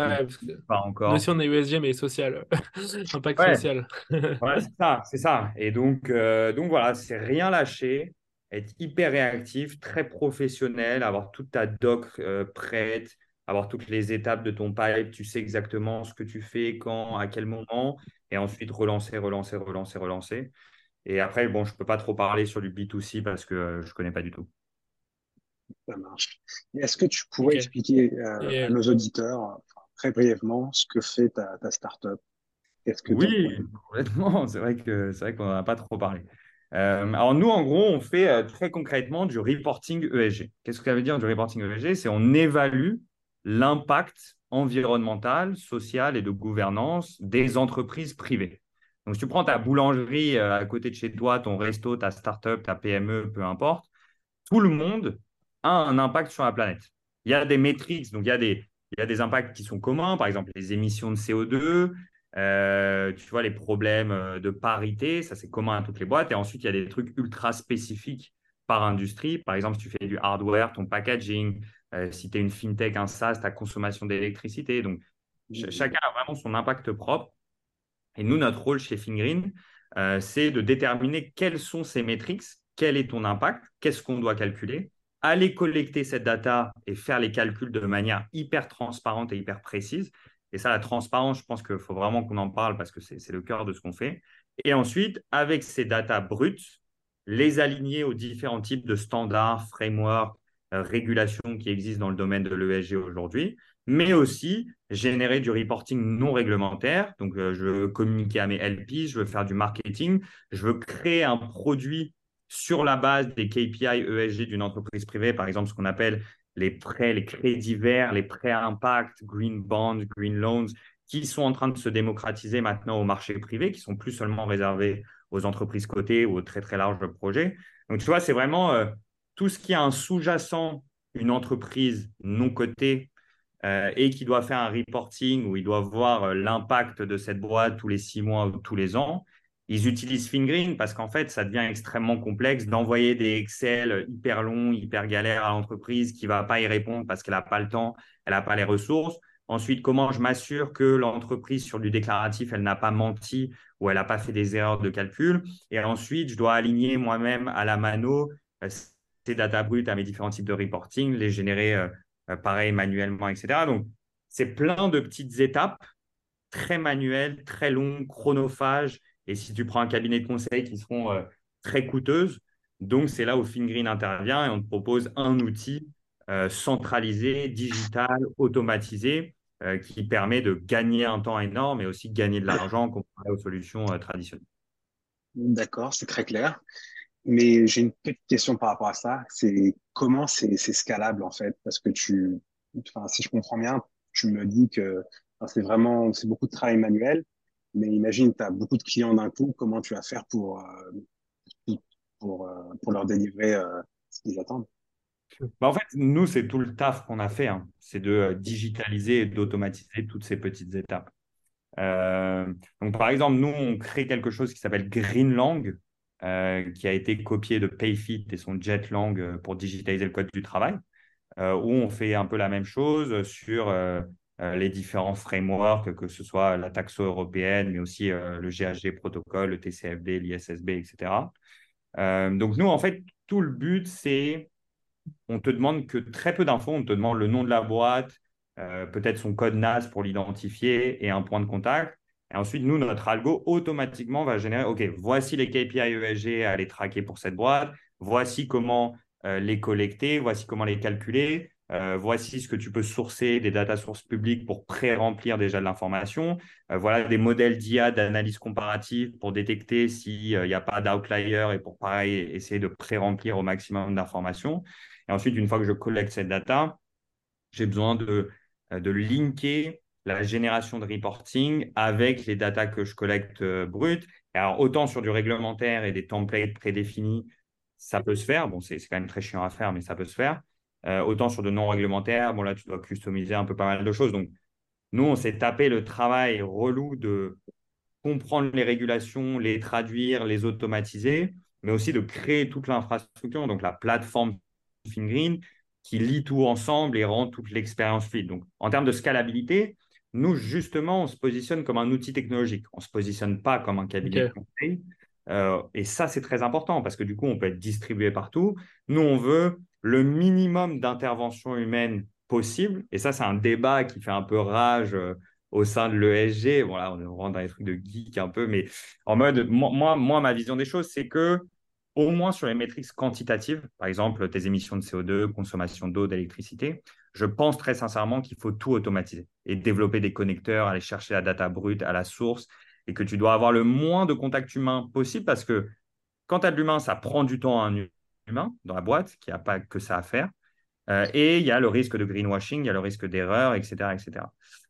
Pas encore. Aussi, on est ESG, mais social. <laughs> Impact social. <laughs> ouais, c'est ça, c'est ça. Et donc, donc voilà, c'est rien lâcher, être hyper réactif, très professionnel, avoir toute ta doc prête, avoir toutes les étapes de ton pipe, tu sais exactement ce que tu fais, quand, à quel moment, et ensuite relancer, relancer, relancer, relancer. Et après, bon, je ne peux pas trop parler sur du B2C parce que je ne connais pas du tout. Ça marche. Est-ce que tu pourrais expliquer euh, à nos auditeurs, très brièvement, ce que fait ta, ta startup? Que Oui, complètement. <laughs> C'est vrai que c'est vrai qu'on n'en a pas trop parlé. Euh, alors nous, en gros, on fait euh, très concrètement du reporting ESG. Qu'est-ce que ça veut dire du reporting ESG C'est on évalue l'impact environnemental, social et de gouvernance des entreprises privées. Donc, si tu prends ta boulangerie euh, à côté de chez toi, ton resto, ta startup, ta PME, peu importe, tout le monde a un impact sur la planète. Il y a des métriques, donc il y a des, il y a des impacts qui sont communs, par exemple les émissions de CO2, euh, tu vois, les problèmes euh, de parité, ça c'est commun à toutes les boîtes. Et ensuite, il y a des trucs ultra spécifiques par industrie. Par exemple, si tu fais du hardware, ton packaging, euh, si tu es une fintech, un SaaS, ta consommation d'électricité. Donc, chacun a vraiment son impact propre. Et nous, notre rôle chez Fingreen, c'est de déterminer quelles sont ces métriques, quel est ton impact, qu'est-ce qu'on doit calculer, aller collecter cette data et faire les calculs de manière hyper transparente et hyper précise. Et ça, la transparence, je pense qu'il faut vraiment qu'on en parle parce que c'est le cœur de ce qu'on fait. Et ensuite, avec ces data brutes, les aligner aux différents types de standards, frameworks, euh, régulations qui existent dans le domaine de l'ESG aujourd'hui, mais aussi générer du reporting non réglementaire. Donc, euh, je veux communiquer à mes LP, je veux faire du marketing, je veux créer un produit sur la base des KPI ESG d'une entreprise privée, par exemple ce qu'on appelle les prêts, les crédits verts, les prêts à impact, green bonds, green loans, qui sont en train de se démocratiser maintenant au marché privé, qui sont plus seulement réservés aux entreprises cotées ou aux très très larges projets. Donc tu vois, c'est vraiment euh, tout ce qui a un sous-jacent, une entreprise non cotée euh, et qui doit faire un reporting où il doit voir euh, l'impact de cette boîte tous les six mois ou tous les ans ils utilisent Fingreen parce qu'en fait, ça devient extrêmement complexe d'envoyer des Excel hyper longs, hyper galères à l'entreprise qui ne va pas y répondre parce qu'elle n'a pas le temps, elle n'a pas les ressources. Ensuite, comment je m'assure que l'entreprise sur du déclaratif, elle n'a pas menti ou elle n'a pas fait des erreurs de calcul? Et ensuite, je dois aligner moi-même à la mano euh, ces data brutes à mes différents types de reporting, les générer euh, euh, pareil manuellement, etc. Donc, c'est plein de petites étapes très manuelles, très longues, chronophages et si tu prends un cabinet de conseil qui seront euh, très coûteuses, donc c'est là où Fingreen intervient et on te propose un outil euh, centralisé, digital, automatisé, euh, qui permet de gagner un temps énorme et aussi gagner de l'argent comparé aux solutions traditionnelles. D'accord, c'est très clair. Mais j'ai une petite question par rapport à ça. C'est comment c'est scalable en fait? Parce que tu, enfin, si je comprends bien, tu me dis que c'est vraiment c'est beaucoup de travail manuel mais imagine, tu as beaucoup de clients d'un coup, comment tu vas faire pour, euh, pour, euh, pour leur délivrer euh, ce qu'ils attendent? Bah en fait, nous, c'est tout le taf qu'on a fait. Hein. C'est de digitaliser et d'automatiser toutes ces petites étapes. donc, par exemple, nous, on crée quelque chose qui s'appelle Greenlang, qui a été copié de Payfit et son JetLang pour digitaliser le code du travail, où on fait un peu la même chose sur les différents frameworks, que ce soit la taxo européenne, mais aussi euh, le GHG protocole, le TCFD, l'ISSB, etc. Euh, donc nous, en fait, tout le but, c'est, on te demande que très peu d'infos, on te demande le nom de la boîte, peut-être son code NAS pour l'identifier et un point de contact. Et ensuite, nous, notre algo automatiquement va générer, OK, voici les KPI ESG à les traquer pour cette boîte, voici comment les collecter, voici comment les calculer, euh, voici ce que tu peux sourcer des data sources publiques pour pré-remplir déjà de l'information. Euh, voilà des modèles d'IA d'analyse comparative pour détecter s'il n'y a pas d'outlier et pour pareil essayer de pré-remplir au maximum d'informations. Et ensuite, une fois que je collecte cette data, j'ai besoin de, euh, de linker la génération de reporting avec les data que je collecte brutes. alors, autant sur du réglementaire et des templates prédéfinis, ça peut se faire. Bon, c'est quand même très chiant à faire, mais ça peut se faire. Euh, autant sur de non réglementaires, bon là, tu dois customiser un peu pas mal de choses. Donc, nous, on s'est tapé le travail relou de comprendre les régulations, les traduire, les automatiser, mais aussi de créer toute l'infrastructure, donc la plateforme FinGreen, qui lie tout ensemble et rend toute l'expérience fluide. Donc, en termes de scalabilité, nous, justement, on se positionne comme un outil technologique. On ne se positionne pas comme un cabinet de conseil. Euh, et ça, c'est très important parce que du coup, on peut être distribué partout. Nous, on veut le minimum d'intervention humaine possible. Et ça, c'est un débat qui fait un peu rage au sein de l'ESG. Voilà, on rentre dans les trucs de geek un peu, mais en mode, moi, moi ma vision des choses, c'est que au moins sur les métriques quantitatives, par exemple tes émissions de CO2, consommation d'eau, d'électricité, je pense très sincèrement qu'il faut tout automatiser et développer des connecteurs, aller chercher la data brute à la source et que tu dois avoir le moins de contact humain possible parce que quand tu as de l'humain, ça prend du temps à un humain dans la boîte qui n'a pas que ça à faire. Euh, et il y a le risque de greenwashing, il y a le risque d'erreur, etc., etc.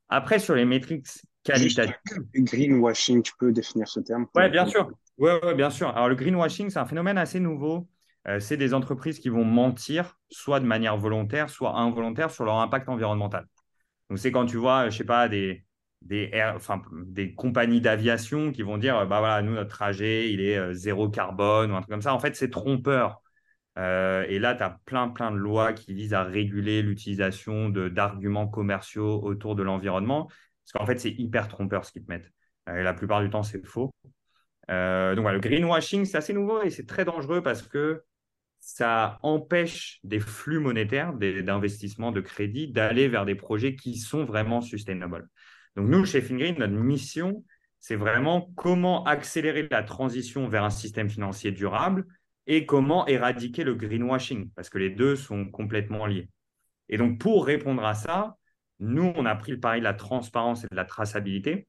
Après, sur les métriques qualitatives. Greenwashing, tu peux définir ce terme Oui, bien sûr. Oui, ouais, bien sûr. Alors, le greenwashing, c'est un phénomène assez nouveau. Euh, c'est des entreprises qui vont mentir, soit de manière volontaire, soit involontaire, sur leur impact environnemental. Donc, c'est quand tu vois, je ne sais pas, des, des, enfin, des compagnies d'aviation qui vont dire, bah voilà, nous, notre trajet, il est euh, zéro carbone ou un truc comme ça. En fait, c'est trompeur. Euh, et là, tu as plein, plein de lois qui visent à réguler l'utilisation d'arguments commerciaux autour de l'environnement, parce qu'en fait, c'est hyper trompeur ce qu'ils te mettent. Euh, et la plupart du temps, c'est faux. Euh, donc, voilà, le greenwashing, c'est assez nouveau et c'est très dangereux parce que ça empêche des flux monétaires, d'investissements, de crédit, d'aller vers des projets qui sont vraiment sustainable. Donc, nous, chez Fingreen, notre mission, c'est vraiment comment accélérer la transition vers un système financier durable et comment éradiquer le greenwashing, parce que les deux sont complètement liés. Et donc, pour répondre à ça, nous, on a pris le pari de la transparence et de la traçabilité.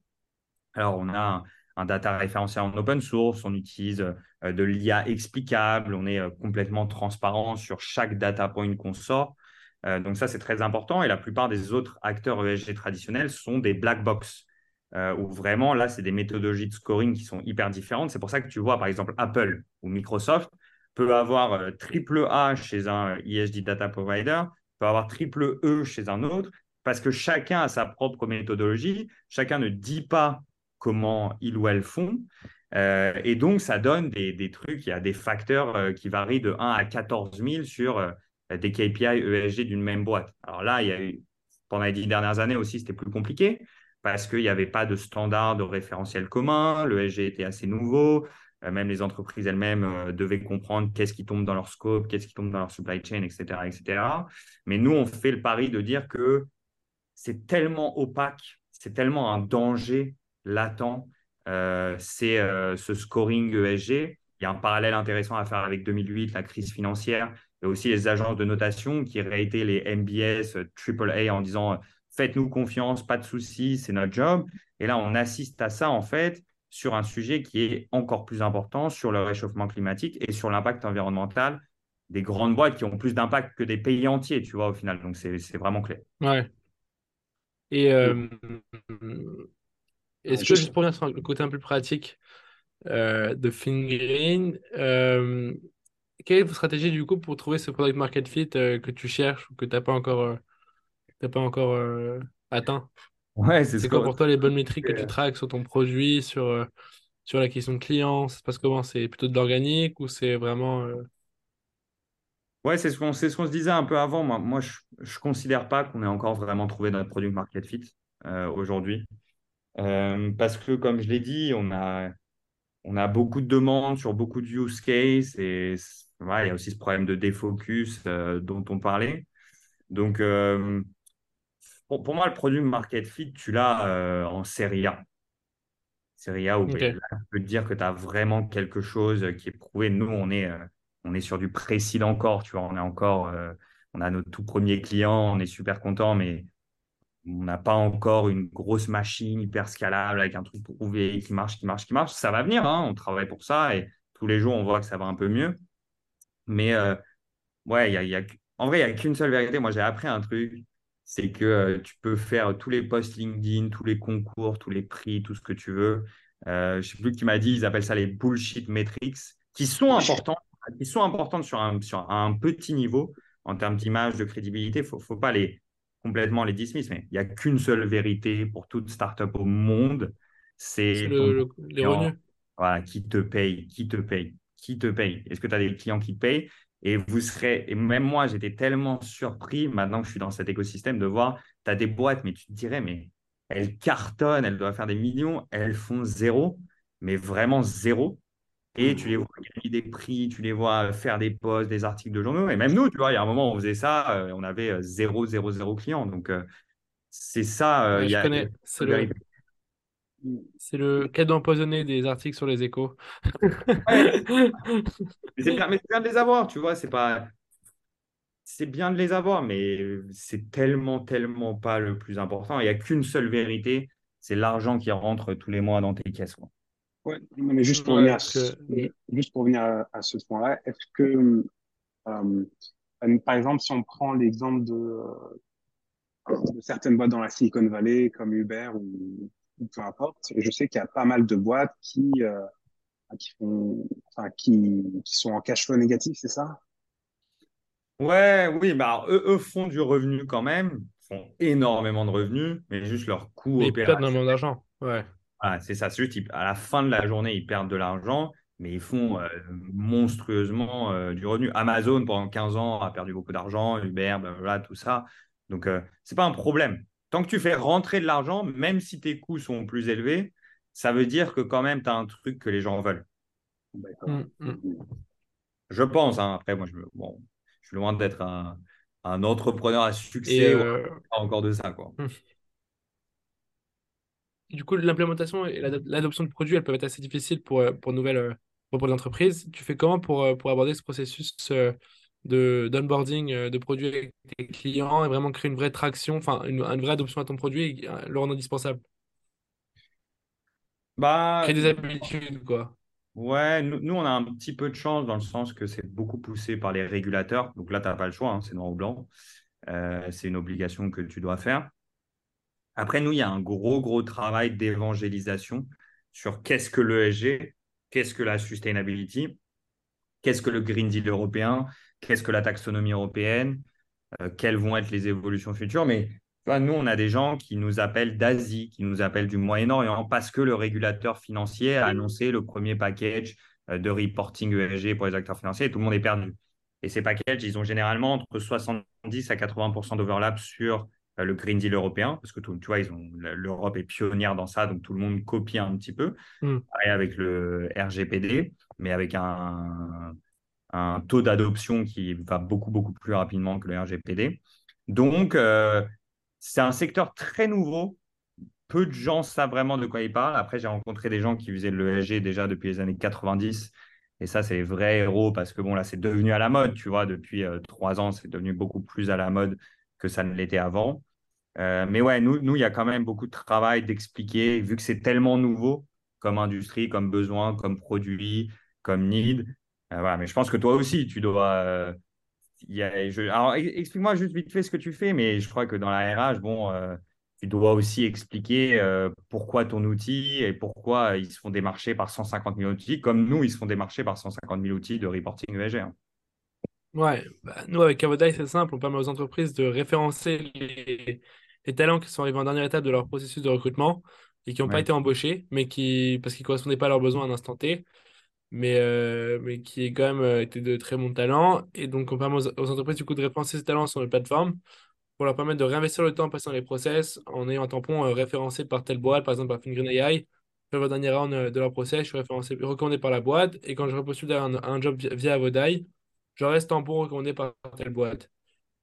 Alors, on a un, data référentiel en open source, on utilise euh, de l'IA explicable, on est euh, complètement transparent sur chaque data point qu'on sort. Euh, donc ça, c'est très important. Et la plupart des autres acteurs ESG traditionnels sont des black box, où vraiment, là, c'est des méthodologies de scoring qui sont hyper différentes. C'est pour ça que tu vois, par exemple, Apple ou Microsoft peut avoir euh, triple A chez un ESG Data Provider, peut avoir triple E chez un autre, parce que chacun a sa propre méthodologie, chacun ne dit pas comment ils ou elles font. Euh, et donc, ça donne des, trucs, il y a des facteurs euh, qui varient de 1 à 14 000 sur des KPI ESG d'une même boîte. Alors là, il y a eu, pendant les dix dernières années aussi, c'était plus compliqué parce qu'il n'y avait pas de standard de référentiel commun, l'ESG était assez nouveau, euh, même les entreprises elles-mêmes euh, devaient comprendre qu'est-ce qui tombe dans leur scope, qu'est-ce qui tombe dans leur supply chain, etc., etc. Mais nous, on fait le pari de dire que c'est tellement opaque, c'est tellement un danger latent, euh, c'est ce scoring ESG. Il y a un parallèle intéressant à faire avec 2008, la crise financière, et aussi les agences de notation qui réétaient les MBS AAA en disant faites-nous confiance, pas de soucis, c'est notre job. Et là, on assiste à ça en fait sur un sujet qui est encore plus important, sur le réchauffement climatique et sur l'impact environnemental des grandes boîtes qui ont plus d'impact que des pays entiers, tu vois, au final. Donc, c'est vraiment clair. Ouais. Et euh, est-ce que, juste pour venir sur le côté un peu pratique euh, de Fingreen, euh, quelle est votre stratégie du coup pour trouver ce product market fit que tu cherches ou que tu n'as pas encore, pas encore atteint? Ouais, c'est quoi pour toi les bonnes métriques que tu traques sur ton produit, sur, euh, sur la question de client? Ça se passe comment? C'est plutôt de l'organique ou c'est vraiment. euh, Ouais, c'est ce qu'on ce se disait un peu avant. Moi, moi je ne considère pas qu'on ait encore vraiment trouvé notre produit market fit euh, aujourd'hui. Euh, parce que, comme je l'ai dit, on a, on a beaucoup de demandes sur beaucoup de use cases et il y a aussi ce problème de défocus dont on parlait. Donc, pour, moi, le produit Market Fit, tu l'as euh, en Serie A. Serie A, où je peux te dire que tu as vraiment quelque chose qui est prouvé. Nous, on est, euh, on est sur du précis encore, tu vois. On est encore, euh, on a nos tout premiers clients, on est super content, mais on n'a pas encore une grosse machine hyper scalable avec un truc prouvé qui marche, qui marche, qui marche. Ça va venir, hein, on travaille pour ça et tous les jours, on voit que ça va un peu mieux. Mais ouais, y a, y a, en vrai, il n'y a qu'une seule vérité. Moi, j'ai appris un truc c'est que euh, tu peux faire tous les posts LinkedIn, tous les concours, tous les prix, tout ce que tu veux. Euh, je ne sais plus qui m'a dit, ils appellent ça les bullshit metrics, qui sont importants, qui sont importantes sur un, sur un petit niveau en termes d'image, de crédibilité. Il ne faut, pas les complètement les dismiss, mais il n'y a qu'une seule vérité pour toute startup au monde, c'est le, les revenus. Voilà, qui te paye, qui te paye, qui te paye. Est-ce que tu as des clients qui te payent? Et vous serez, et même moi, j'étais tellement surpris maintenant que je suis dans cet écosystème de voir, tu as des boîtes, mais tu te dirais, mais elles cartonnent, elles doivent faire des millions, elles font zéro, mais vraiment zéro. Et tu les vois gagner des prix, tu les vois faire des posts, des articles de journaux. Et même nous, tu vois, il y a un moment, on faisait ça, on avait 0, 0, 0 clients. Donc, c'est ça. Ouais, il y je a, connais. C'est le, cadeau empoisonné des articles sur les échos. <laughs> mais c'est bien, mais c'est bien de les avoir, tu vois. C'est pas. C'est bien de les avoir, mais c'est tellement, tellement pas le plus important. Il n'y a qu'une seule vérité, c'est l'argent qui rentre tous les mois dans tes caisses. Quoi. Ouais, non, mais juste pour Ouais, venir à ce, que- juste pour venir à, à ce point-là, est-ce que, euh, euh, par exemple, si on prend l'exemple de, euh, de certaines boîtes dans la Silicon Valley, comme Uber ou, ou peu importe, je sais qu'il y a pas mal de boîtes qui, euh, qui font, enfin, qui, qui sont en cash flow négatif, c'est ça? Ouais, oui, bah alors, eux, eux font du revenu quand même, font énormément de revenus, mais juste leur coût ils perdent énormément d'argent. Ouais. Voilà, c'est ça. C'est juste, ils- à la fin de la journée, ils perdent de l'argent, mais ils font euh, monstrueusement euh, du revenu. Amazon, pendant 15 ans, a perdu beaucoup d'argent, Uber, blablabla, tout ça. Donc, euh, c'est pas un problème. Tant que tu fais rentrer de l'argent, même si tes coûts sont plus élevés, ça veut dire que quand même, tu as un truc que les gens veulent. Mm, mm. Je pense. hein. Après, moi, je, me- bon, je suis loin d'être un, un entrepreneur à succès ou euh, encore de ça. Quoi. Du coup, l'implémentation et l'adop- l'adoption de produits, elles peuvent être assez difficiles pour, euh, pour nouvelles euh, pour pour les entreprises. Tu fais comment pour, euh, pour aborder ce processus de d'onboarding de produits avec tes clients et vraiment créer une vraie traction, enfin une, une vraie adoption à ton produit et le rendre indispensable? Bah, Créer des habitudes, quoi. Ouais, nous, nous, on a un petit peu de chance dans le sens que c'est beaucoup poussé par les régulateurs. Donc là, tu n'as pas le choix, hein, c'est noir ou blanc. Euh, c'est une obligation que tu dois faire. Après, nous, il y a un gros, gros travail d'évangélisation sur qu'est-ce que l'ESG, qu'est-ce que la sustainability, qu'est-ce que le Green Deal européen, qu'est-ce que la taxonomie européenne, euh, quelles vont être les évolutions futures. Mais nous, on a des gens qui nous appellent d'Asie, qui nous appellent du Moyen-Orient, parce que le régulateur financier a annoncé le premier package euh, de reporting ESG pour les acteurs financiers et tout le monde est perdu. Et ces packages, ils ont généralement entre 70 à 80% d'overlap sur le Green Deal européen, parce que tu vois, ils ont l'Europe est pionnière dans ça, donc tout le monde copie un petit peu. Mm. Pareil avec le RGPD, mais avec un, un taux d'adoption qui va beaucoup, beaucoup plus rapidement que le RGPD. Donc, euh, c'est un secteur très nouveau. Peu de gens savent vraiment de quoi ils parlent. Après, j'ai rencontré des gens qui faisaient le ESG déjà depuis les années 90. Et ça, c'est les vrais héros parce que bon, là, c'est devenu à la mode, tu vois. Depuis euh, trois ans, c'est devenu beaucoup plus à la mode que ça ne l'était avant. Euh, mais ouais, nous, nous, il y a quand même beaucoup de travail d'expliquer, vu que c'est tellement nouveau comme industrie, comme besoin, comme produit, comme need. Euh, voilà, mais je pense que toi aussi, tu dois. euh, alors, explique-moi juste vite fait ce que tu fais, mais je crois que dans la RH, bon, tu dois aussi expliquer pourquoi ton outil et pourquoi ils se font démarcher par 150 000 outils, comme nous, ils se font démarcher par 150 000 outils de reporting ESG. Ouais, bah, nous avec Avodai, c'est simple, on permet aux entreprises de référencer les, les talents qui sont arrivés en dernière étape de leur processus de recrutement et qui n'ont pas été embauchés, mais qui, parce qu'ils ne correspondaient pas à leurs besoins à un instant T, mais, euh, mais qui quand même euh, étaient de très bons talents. Et donc, on permet aux, aux entreprises du coup de référencer ces talents sur notre plateforme pour leur permettre de réinvestir le temps en passant les process, en ayant un tampon euh, référencé par telle boîte, par exemple par Fingreen AI. Je fais le dernier round euh, de leur process, je suis référencé, recommandé par la boîte, et quand je repostule un, un job via Avodai, je reste tampon recommandé par telle boîte.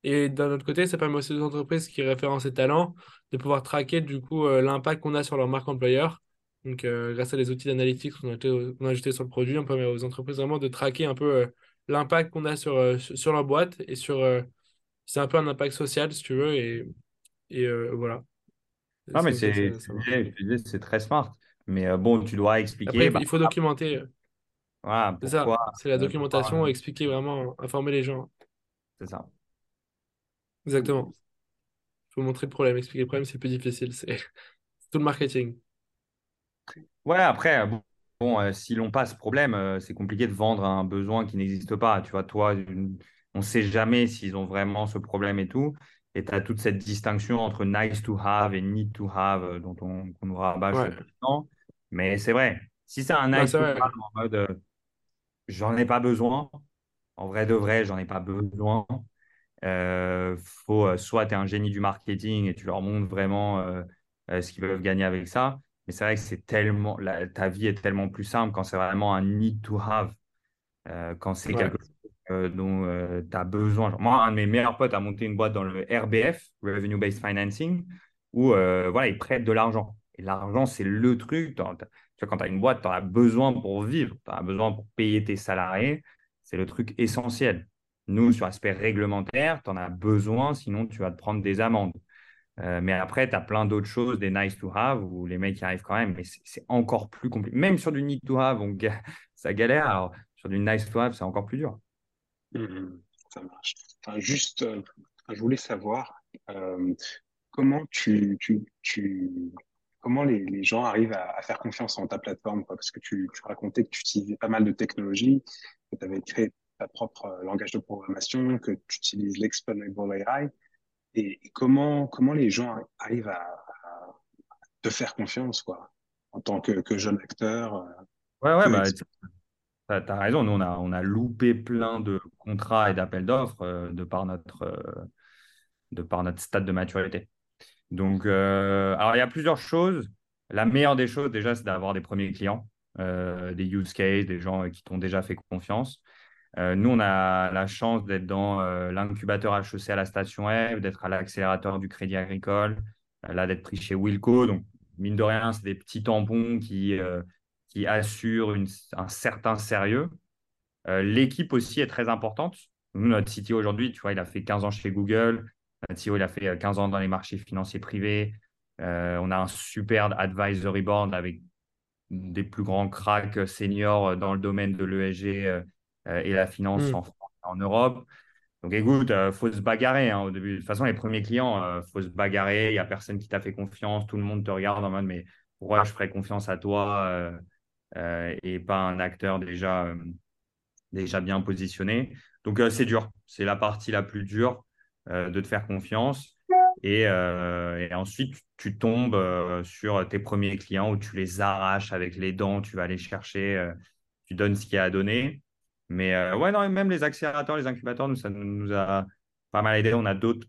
Et d'un autre côté, ça permet aussi aux entreprises qui référencent ces talents de pouvoir traquer du coup euh, l'impact qu'on a sur leur marque employeur. Donc, euh, grâce à des outils d'analytics qu'on a, ajoutés sur le produit, on permet aux entreprises vraiment de traquer un peu euh, l'impact qu'on a sur, euh, sur leur boîte et sur. c'est un peu un impact social, si tu veux, et, et voilà. Non, mais C'est très smart. Mais bon, tu dois expliquer il bah, faut, il faut documenter. Voilà, C'est ça, c'est la documentation, pourquoi- expliquer vraiment, informer les gens. c'est ça. Exactement. Il faut montrer le problème, expliquer le problème, c'est plus difficile. C'est <laughs> tout le marketing. Ouais, après, bon, bon, euh, s'ils n'ont pas ce problème, euh, c'est compliqué de vendre un besoin qui n'existe pas. Tu vois, toi, une- on ne sait jamais s'ils ont vraiment ce problème et tout. Et tu as toute cette distinction entre nice to have et need to have euh, dont on, qu'on nous rabâche Ouais. tout le temps. Mais c'est vrai, si c'est un nice c'est to have en mode euh, j'en ai pas besoin, en vrai de vrai, j'en ai pas besoin. Euh, faut, euh, soit tu es un génie du marketing et tu leur montres vraiment euh, ce qu'ils peuvent gagner avec ça. Mais c'est vrai que c'est tellement, ta vie est tellement plus simple quand c'est vraiment un need to have, quand c'est quelque chose dont tu as besoin. moi, un de mes meilleurs potes a monté une boîte dans le RBF, Revenue Based Financing, où voilà, il prête de l'argent. Et l'argent, c'est le truc. Quand tu as une boîte, tu en as besoin pour vivre, tu as besoin pour payer tes salariés. C'est le truc essentiel. Nous, sur l'aspect réglementaire, tu en as besoin, sinon tu vas te prendre des amendes. Euh, mais après, tu as plein d'autres choses, des nice to have, où les mecs y arrivent quand même, mais c'est encore plus compliqué. Même sur du need to have, <laughs> ça galère. Alors, sur du nice to have, c'est encore plus dur. Mmh, ça marche. Enfin, juste, euh, je voulais savoir euh, comment tu, comment les, les, gens arrivent à, à, faire confiance en ta plateforme, quoi, parce que tu, tu racontais que tu utilisais pas mal de technologies, que tu avais créé ta propre euh, langage de programmation, que tu utilises l'Explainable AI. Et, comment, comment les gens arrivent à, te faire confiance, quoi, en tant que, que jeune acteur euh, Ouais, ouais, bah, tu as, raison. Nous, on a, on a loupé plein de contrats et d'appels d'offres euh, de, par notre, de par notre stade de maturité. Donc, alors, il y a plusieurs choses. La meilleure des choses, déjà, c'est d'avoir des premiers clients, des use cases, des gens qui t'ont déjà fait confiance. Euh, nous, on a la chance d'être dans euh, l'incubateur HEC à la station F, d'être à l'accélérateur du crédit agricole, euh, là, d'être pris chez Wilco. Donc, mine de rien, c'est des petits tampons qui, qui assurent un certain sérieux. L'équipe aussi est très importante. Nous, notre CTO aujourd'hui, tu vois, il a fait 15 ans chez Google. Notre CTO, il a fait 15 ans dans les marchés financiers privés. on a un super advisory board avec des plus grands cracks seniors dans le domaine de l'ESG euh, et la finance hmm. en en Europe. Donc écoute, il euh, faut se bagarrer hein, au début. De toute façon, les premiers clients, il euh, faut se bagarrer. Il n'y a personne qui t'a fait confiance. Tout le monde te regarde en mode, mais pourquoi je ferais confiance à toi et pas un acteur déjà, déjà bien positionné? Donc c'est dur. C'est la partie la plus dure de te faire confiance. Et, et ensuite, tu tombes sur tes premiers clients où tu les arraches avec les dents. Tu vas aller chercher, tu donnes ce qu'il y a à donner. Mais euh, ouais, non, même les accélérateurs, les incubateurs, nous, ça nous a pas mal aidé. On a d'autres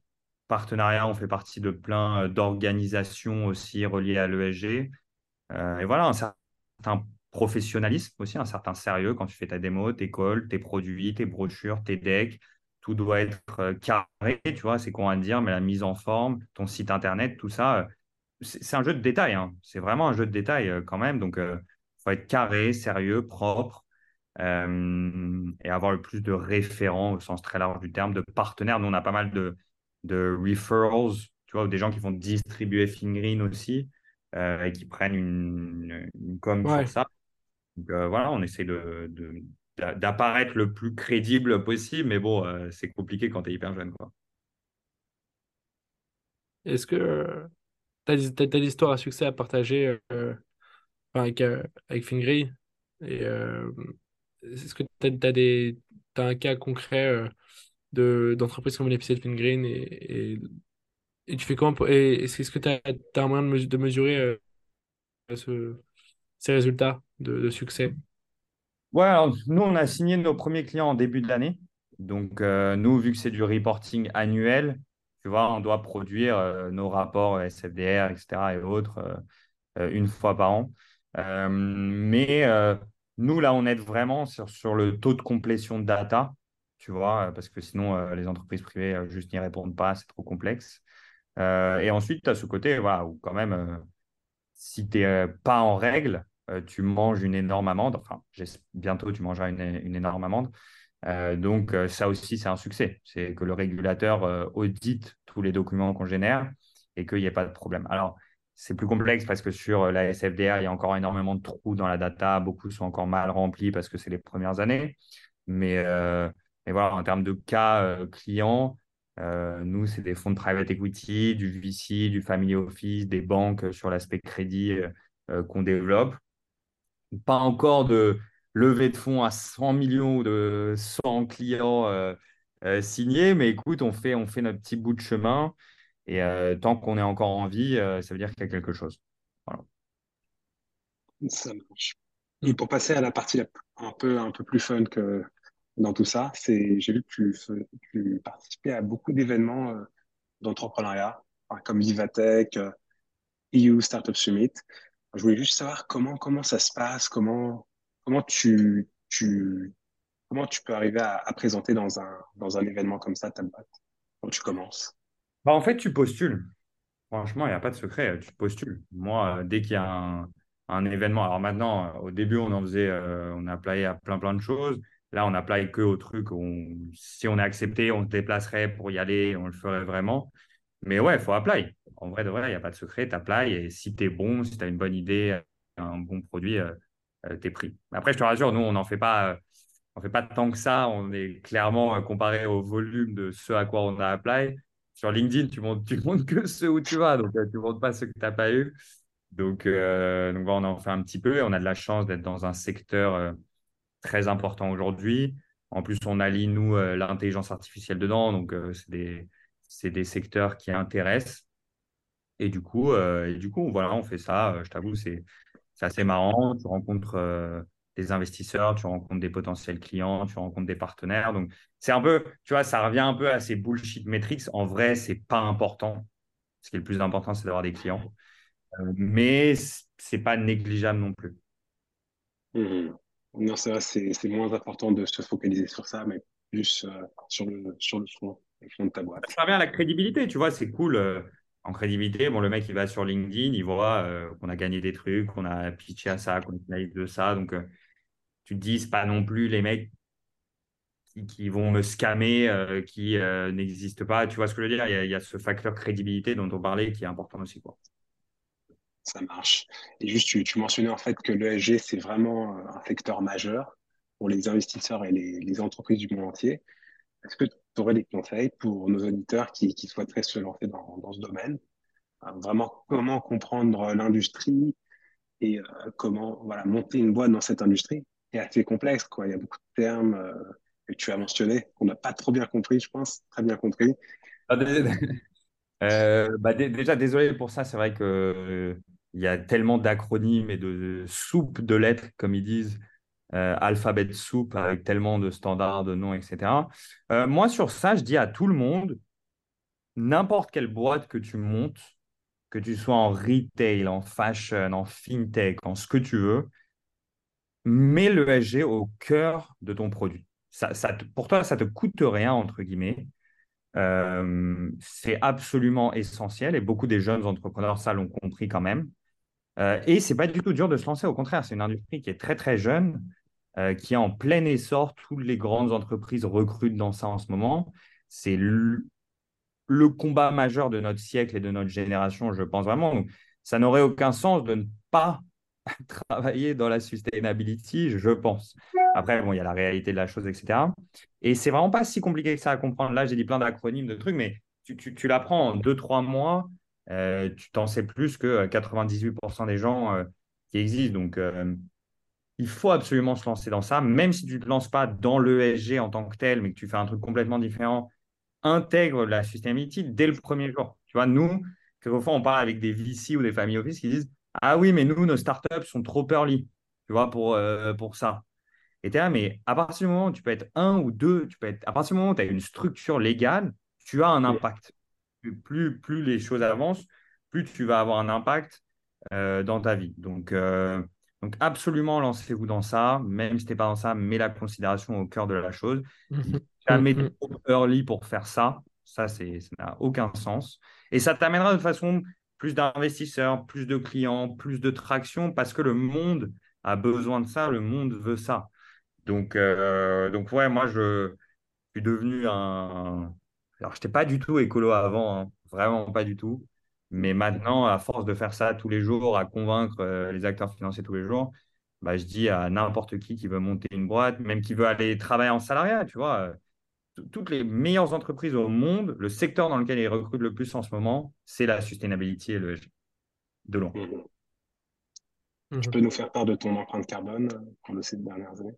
partenariats, on fait partie de plein euh, d'organisations aussi reliées à l'ESG. Euh, et voilà, un certain professionnalisme aussi, un certain sérieux quand tu fais ta démo, tes calls, tes produits, tes brochures, tes decks. Tout doit être carré, tu vois, c'est con à dire, mais la mise en forme, ton site internet, tout ça, c'est un jeu de détails. Hein. C'est vraiment un jeu de détails quand même. Donc, il faut être carré, sérieux, propre. Euh, et avoir le plus de référents au sens très large du terme, de partenaires. Nous, on a pas mal de, de referrals, tu vois, des gens qui vont distribuer Fingreen aussi euh, et qui prennent une, une com sur ça. Donc euh, voilà, on essaie de, d'apparaître le plus crédible possible, mais bon, c'est compliqué quand tu es hyper jeune. Quoi. Est-ce que tu as, histoires à succès à partager avec, avec Fingreen et, est-ce que tu as, des, as un cas concret euh, de, d'entreprise qui ont bénéficié de FinGreen et, et, tu fais comment et est-ce que tu as, un moyen de, mesurer euh, ce, ces résultats de, succès? Ouais, alors, nous, on a signé nos premiers clients en début de l'année. Donc, euh, nous, vu que c'est du reporting annuel, tu vois, on doit produire nos rapports SFDR, etc. et autres une fois par an. mais nous, là, on aide vraiment sur, sur le taux de complétion de data, tu vois, euh, parce que sinon, euh, les entreprises privées euh, juste n'y répondent pas, c'est trop complexe. et ensuite, tu as ce côté voilà, où quand même, si tu n'es pas en règle, tu manges une énorme amende. Enfin, bientôt, tu mangeras une, énorme amende. donc, ça aussi, c'est un succès. C'est que le régulateur audite tous les documents qu'on génère et qu'il n'y ait pas de problème. Alors, c'est plus complexe parce que sur la SFDR, il y a encore énormément de trous dans la data. Beaucoup sont encore mal remplis parce que c'est les premières années. Mais, euh, voilà, en termes de cas euh, clients, euh, nous, c'est des fonds de private equity, du VC, du family office, des banques sur l'aspect crédit qu'on développe. Pas encore de levée de fonds à 100 millions ou de 100 clients signés, mais écoute, on fait, on fait notre petit bout de chemin. Et euh, tant qu'on est encore en vie, euh, ça veut dire qu'il y a quelque chose. Ça marche. Et pour passer à la partie un peu, un peu plus fun que dans tout ça, c'est j'ai vu que tu, tu participais à beaucoup d'événements euh, d'entrepreneuriat, comme Vivatech, EU Startup Summit. Je voulais juste savoir comment, comment ça se passe, comment, tu, tu, comment tu peux arriver à, présenter dans un, dans un événement comme ça ta quand tu commences? Bah, en fait, tu postules. Franchement, il n'y a pas de secret, tu postules. Moi, euh, dès qu'il y a un, événement, alors maintenant, euh, au début, on en faisait, euh, on a appelé à plein plein de choses. Là, on appelé que au truc où on- si on est accepté, on se déplacerait pour y aller, on le ferait vraiment. Mais ouais, il faut apply. En vrai, il n'y a pas de secret, tu apply et si tu es bon, si tu as une bonne idée, un bon produit, tu es pris. Après, je te rassure, nous, on n'en fait pas, euh, on fait pas tant que ça. On est clairement euh, comparé au volume de ce à quoi on a apply. Sur LinkedIn, tu montes, <laughs> tu montes que ceux où tu vas, donc euh, tu montes pas ceux que tu n'as pas eu. Donc, euh, donc on en fait un petit peu et on a de la chance d'être dans un secteur euh, très important aujourd'hui. En plus, on allie, nous, euh, l'intelligence artificielle dedans. Donc, euh, c'est des, c'est des secteurs qui intéressent. Et du coup, euh, du coup voilà, on fait ça. Euh, Je t'avoue, c'est assez marrant. Tu rencontres euh, des investisseurs, tu rencontres des potentiels clients, tu rencontres des partenaires. Donc, c'est un peu, tu vois, ça revient un peu à ces bullshit metrics. En vrai, c'est pas important. Ce qui est le plus important, c'est d'avoir des clients. Euh, mais c'est pas négligeable non plus. Mhm. Non, c'est c'est, moins important de se focaliser sur ça, mais plus sur le, sur de ta boîte. Ça revient à la crédibilité, tu vois, c'est cool. euh, en crédibilité, bon, le mec, il va sur LinkedIn, il voit euh, qu'on a gagné des trucs, qu'on a pitché à ça, qu'on a de ça. Donc, euh, tu te dis, c'est pas non plus les mecs qui, qui vont me scammer, euh, qui euh, n'existent pas. Tu vois ce que je veux dire? Il y, a, il y a ce facteur crédibilité dont on parlait qui est important aussi, quoi. Ça marche. Et juste, tu, tu mentionnais en fait que l'ESG, c'est vraiment un secteur majeur pour les investisseurs et les, les entreprises du monde entier. Est-ce que tu aurais des conseils pour nos auditeurs qui, qui souhaiteraient se lancer dans, ce domaine? Vraiment, comment comprendre l'industrie et euh, comment voilà, monter une boîte dans cette industrie? C'est assez complexe, quoi. Il y a beaucoup de termes euh, que tu as mentionnés qu'on n'a pas trop bien compris, je pense, très bien compris. Ah, <laughs> euh, bah, dé- déjà, désolé pour ça. C'est vrai que il y a tellement d'acronymes et de soupes de lettres, comme ils disent, euh, alphabet de soupe avec tellement de standards, de noms, etc. Euh, moi, sur ça, je dis à tout le monde, n'importe quelle boîte que tu montes, que tu sois en retail, en fashion, en fintech, en ce que tu veux, mets le l'ESG au cœur de ton produit. Ça, pour toi, ça ne te coûte rien, entre guillemets. Euh, c'est absolument essentiel et beaucoup des jeunes entrepreneurs, ça, l'ont compris quand même. Euh, et c'est pas du tout dur de se lancer, au contraire, c'est une industrie qui est très très jeune, euh, qui est en plein essor. Toutes les grandes entreprises recrutent dans ça en ce moment. C'est le, combat majeur de notre siècle et de notre génération, je pense vraiment. Donc, ça n'aurait aucun sens de ne pas <laughs> travailler dans la sustainability, je pense. Après, bon, il y a la réalité de la chose, etc. Et c'est vraiment pas si compliqué que ça à comprendre. Là, j'ai dit plein d'acronymes, de trucs, mais tu, l'apprends en deux, trois mois, euh, tu t'en sais plus que 98% des gens euh, qui existent. Donc, euh, il faut absolument se lancer dans ça, même si tu ne te lances pas dans l'ESG en tant que tel, mais que tu fais un truc complètement différent, intègre la sustainability dès le premier jour. Tu vois, nous, quelquefois, on parle avec des VC ou des family office qui disent Ah oui, mais nous, nos startups sont trop early, tu vois, pour, euh, pour ça. Et tu es là, mais à partir du moment où tu peux être un ou deux, tu peux être, à partir du moment où tu as une structure légale, tu as un impact. Plus, plus les choses avancent, plus tu vas avoir un impact euh, dans ta vie. Donc, euh, donc absolument, lancez-vous dans ça. Même si tu n'es pas dans ça, mets la considération au cœur de la chose. Jamais trop early pour faire ça. Ça n'a aucun sens. Et ça t'amènera de façon plus d'investisseurs, plus de clients, plus de traction parce que le monde a besoin de ça, le monde veut ça. Donc, euh, donc ouais, moi, je suis devenu un. Alors, je n'étais pas du tout écolo avant, hein, vraiment pas du tout. Mais maintenant, à force de faire ça tous les jours, à convaincre euh, les acteurs financiers tous les jours, bah, je dis à n'importe qui qui veut monter une boîte, même qui veut aller travailler en salariat, tu vois, euh, toutes les meilleures entreprises au monde, le secteur dans lequel ils recrutent le plus en ce moment, c'est la sustainability et le de loin. Mhm. Mhm. Tu peux nous faire part de ton empreinte carbone euh, pour les sept dernières années?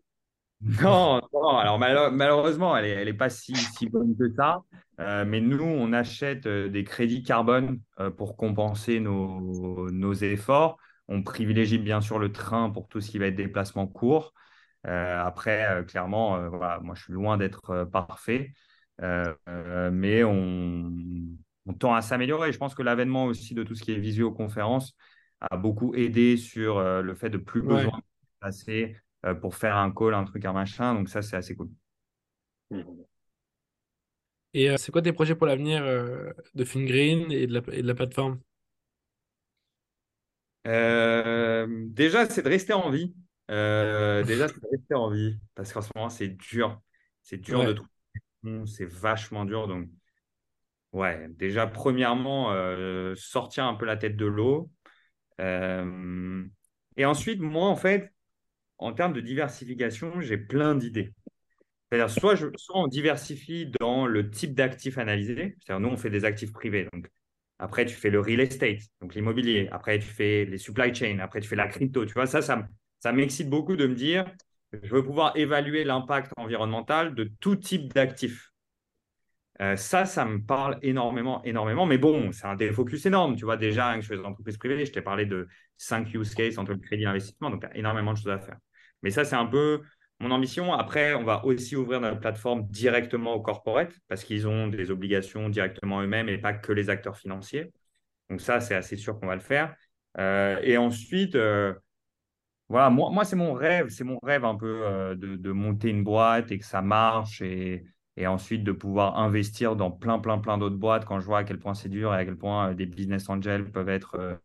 Non, non, alors malheureusement, elle n'est elle est pas si, si bonne que ça. Euh, mais nous, on achète euh, des crédits carbone euh, pour compenser nos, nos efforts. On privilégie bien sûr le train pour tout ce qui va être déplacement court. Euh, après, clairement, voilà, moi, je suis loin d'être parfait. Mais on, on tend à s'améliorer. Je pense que l'avènement aussi de tout ce qui est visioconférence a beaucoup aidé sur le fait de plus besoin de passer pour faire un call, un truc, un machin. Donc ça, c'est assez cool. Et c'est quoi tes projets pour l'avenir de FinGreen et de la, et de la plateforme? Déjà, c'est de rester en vie. déjà, c'est de rester en vie parce qu'en ce moment, c'est dur. C'est dur de trouver. C'est vachement dur. Donc, ouais, déjà, premièrement, sortir un peu la tête de l'eau. et ensuite, moi, en fait, en termes de diversification, j'ai plein d'idées. C'est-à-dire, soit, on diversifie dans le type d'actifs analysés. C'est-à-dire, nous, on fait des actifs privés. Donc, après, tu fais le real estate, donc l'immobilier. Après, tu fais les supply chain. Après, tu fais la crypto. Tu vois, ça, ça, m'excite beaucoup de me dire, je veux pouvoir évaluer l'impact environnemental de tout type d'actifs. Euh, ça, ça me parle énormément, énormément. Mais bon, c'est un défocus énorme. Tu vois, déjà, je fais des entreprises privées, je t'ai parlé de cinq use cases entre le crédit et l'investissement. Donc, il y a énormément de choses à faire. Mais ça, c'est un peu mon ambition. Après, on va aussi ouvrir notre plateforme directement aux corporates parce qu'ils ont des obligations directement eux-mêmes et pas que les acteurs financiers. Donc ça, c'est assez sûr qu'on va le faire. Euh, et ensuite, euh, voilà, moi, c'est mon rêve, c'est mon rêve un peu euh, de, monter une boîte et que ça marche et, et ensuite de pouvoir investir dans plein, plein, plein d'autres boîtes quand je vois à quel point c'est dur et à quel point des business angels peuvent être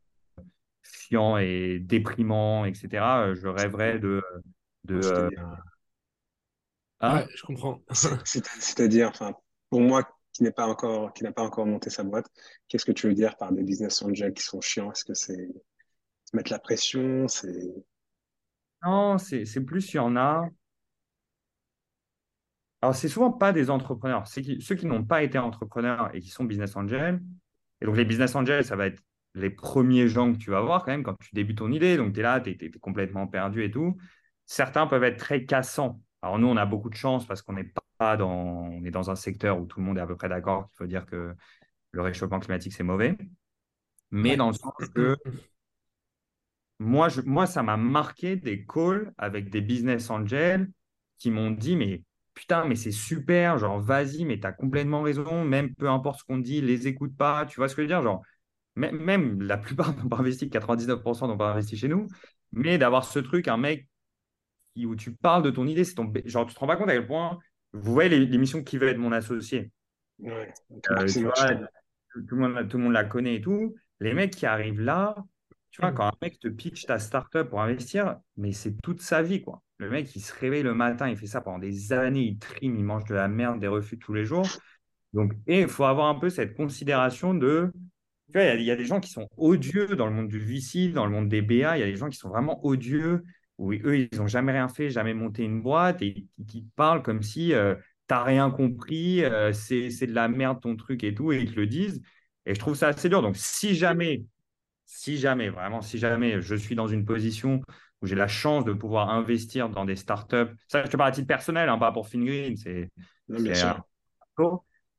chiants et déprimants, etc. Je rêverais de de, euh, ah. je comprends. <laughs> C'est-à-dire, enfin, pour moi qui n'est pas encore, qui n'a pas encore monté sa boîte, qu'est-ce que tu veux dire par des business angels qui sont chiants? Est-ce que c'est mettre la pression? C'est non, c'est plus il y en a. Alors, c'est souvent pas des entrepreneurs. C'est ceux qui n'ont pas été entrepreneurs et qui sont business angels. Et donc, les business angels, ça va être les premiers gens que tu vas voir quand même quand tu débutes ton idée. Donc, tu es là, tu es, complètement perdu et tout certains peuvent être très cassants. Alors nous, on a beaucoup de chance parce qu'on n'est pas dans, on est dans un secteur où tout le monde est à peu près d'accord qu'il faut dire que le réchauffement climatique, c'est mauvais. Mais dans le sens que <clears throat> moi, je, moi ça m'a marqué des calls avec des business angels qui m'ont dit, mais putain, mais c'est super, genre vas-y, mais tu as complètement raison, même peu importe ce qu'on dit, les écoute pas, tu vois ce que je veux dire Genre, même, la plupart <laughs> n'ont pas investi, 99% n'ont pas investi chez nous, mais d'avoir ce truc, un mec où tu parles de ton idée, c'est ton genre tu te rends pas compte à quel point vous voyez l'émission qui veut être mon associé. Ouais, euh, tu vois, tout, le monde, tout le monde la connaît et tout. Les mecs qui arrivent là, tu vois, mm. quand un mec te pitch ta startup pour investir, mais c'est toute sa vie, quoi. Le mec, il se réveille le matin, il fait ça pendant des années, il trime, il mange de la merde, des refus tous les jours. Donc, et il faut avoir un peu cette considération de. Tu vois, il y, y, a des gens qui sont odieux dans le monde du VC, dans le monde des BA, il y a des gens qui sont vraiment odieux où eux, ils n'ont jamais rien fait, jamais monté une boîte et qui te parlent comme si euh, tu n'as rien compris, euh, c'est de la merde ton truc et tout, et ils te le disent. Et je trouve ça assez dur. Donc, si jamais, si jamais, vraiment, si jamais je suis dans une position où j'ai la chance de pouvoir investir dans des startups, ça, je te parle à titre personnel, hein, pas pour FinGreen, c'est.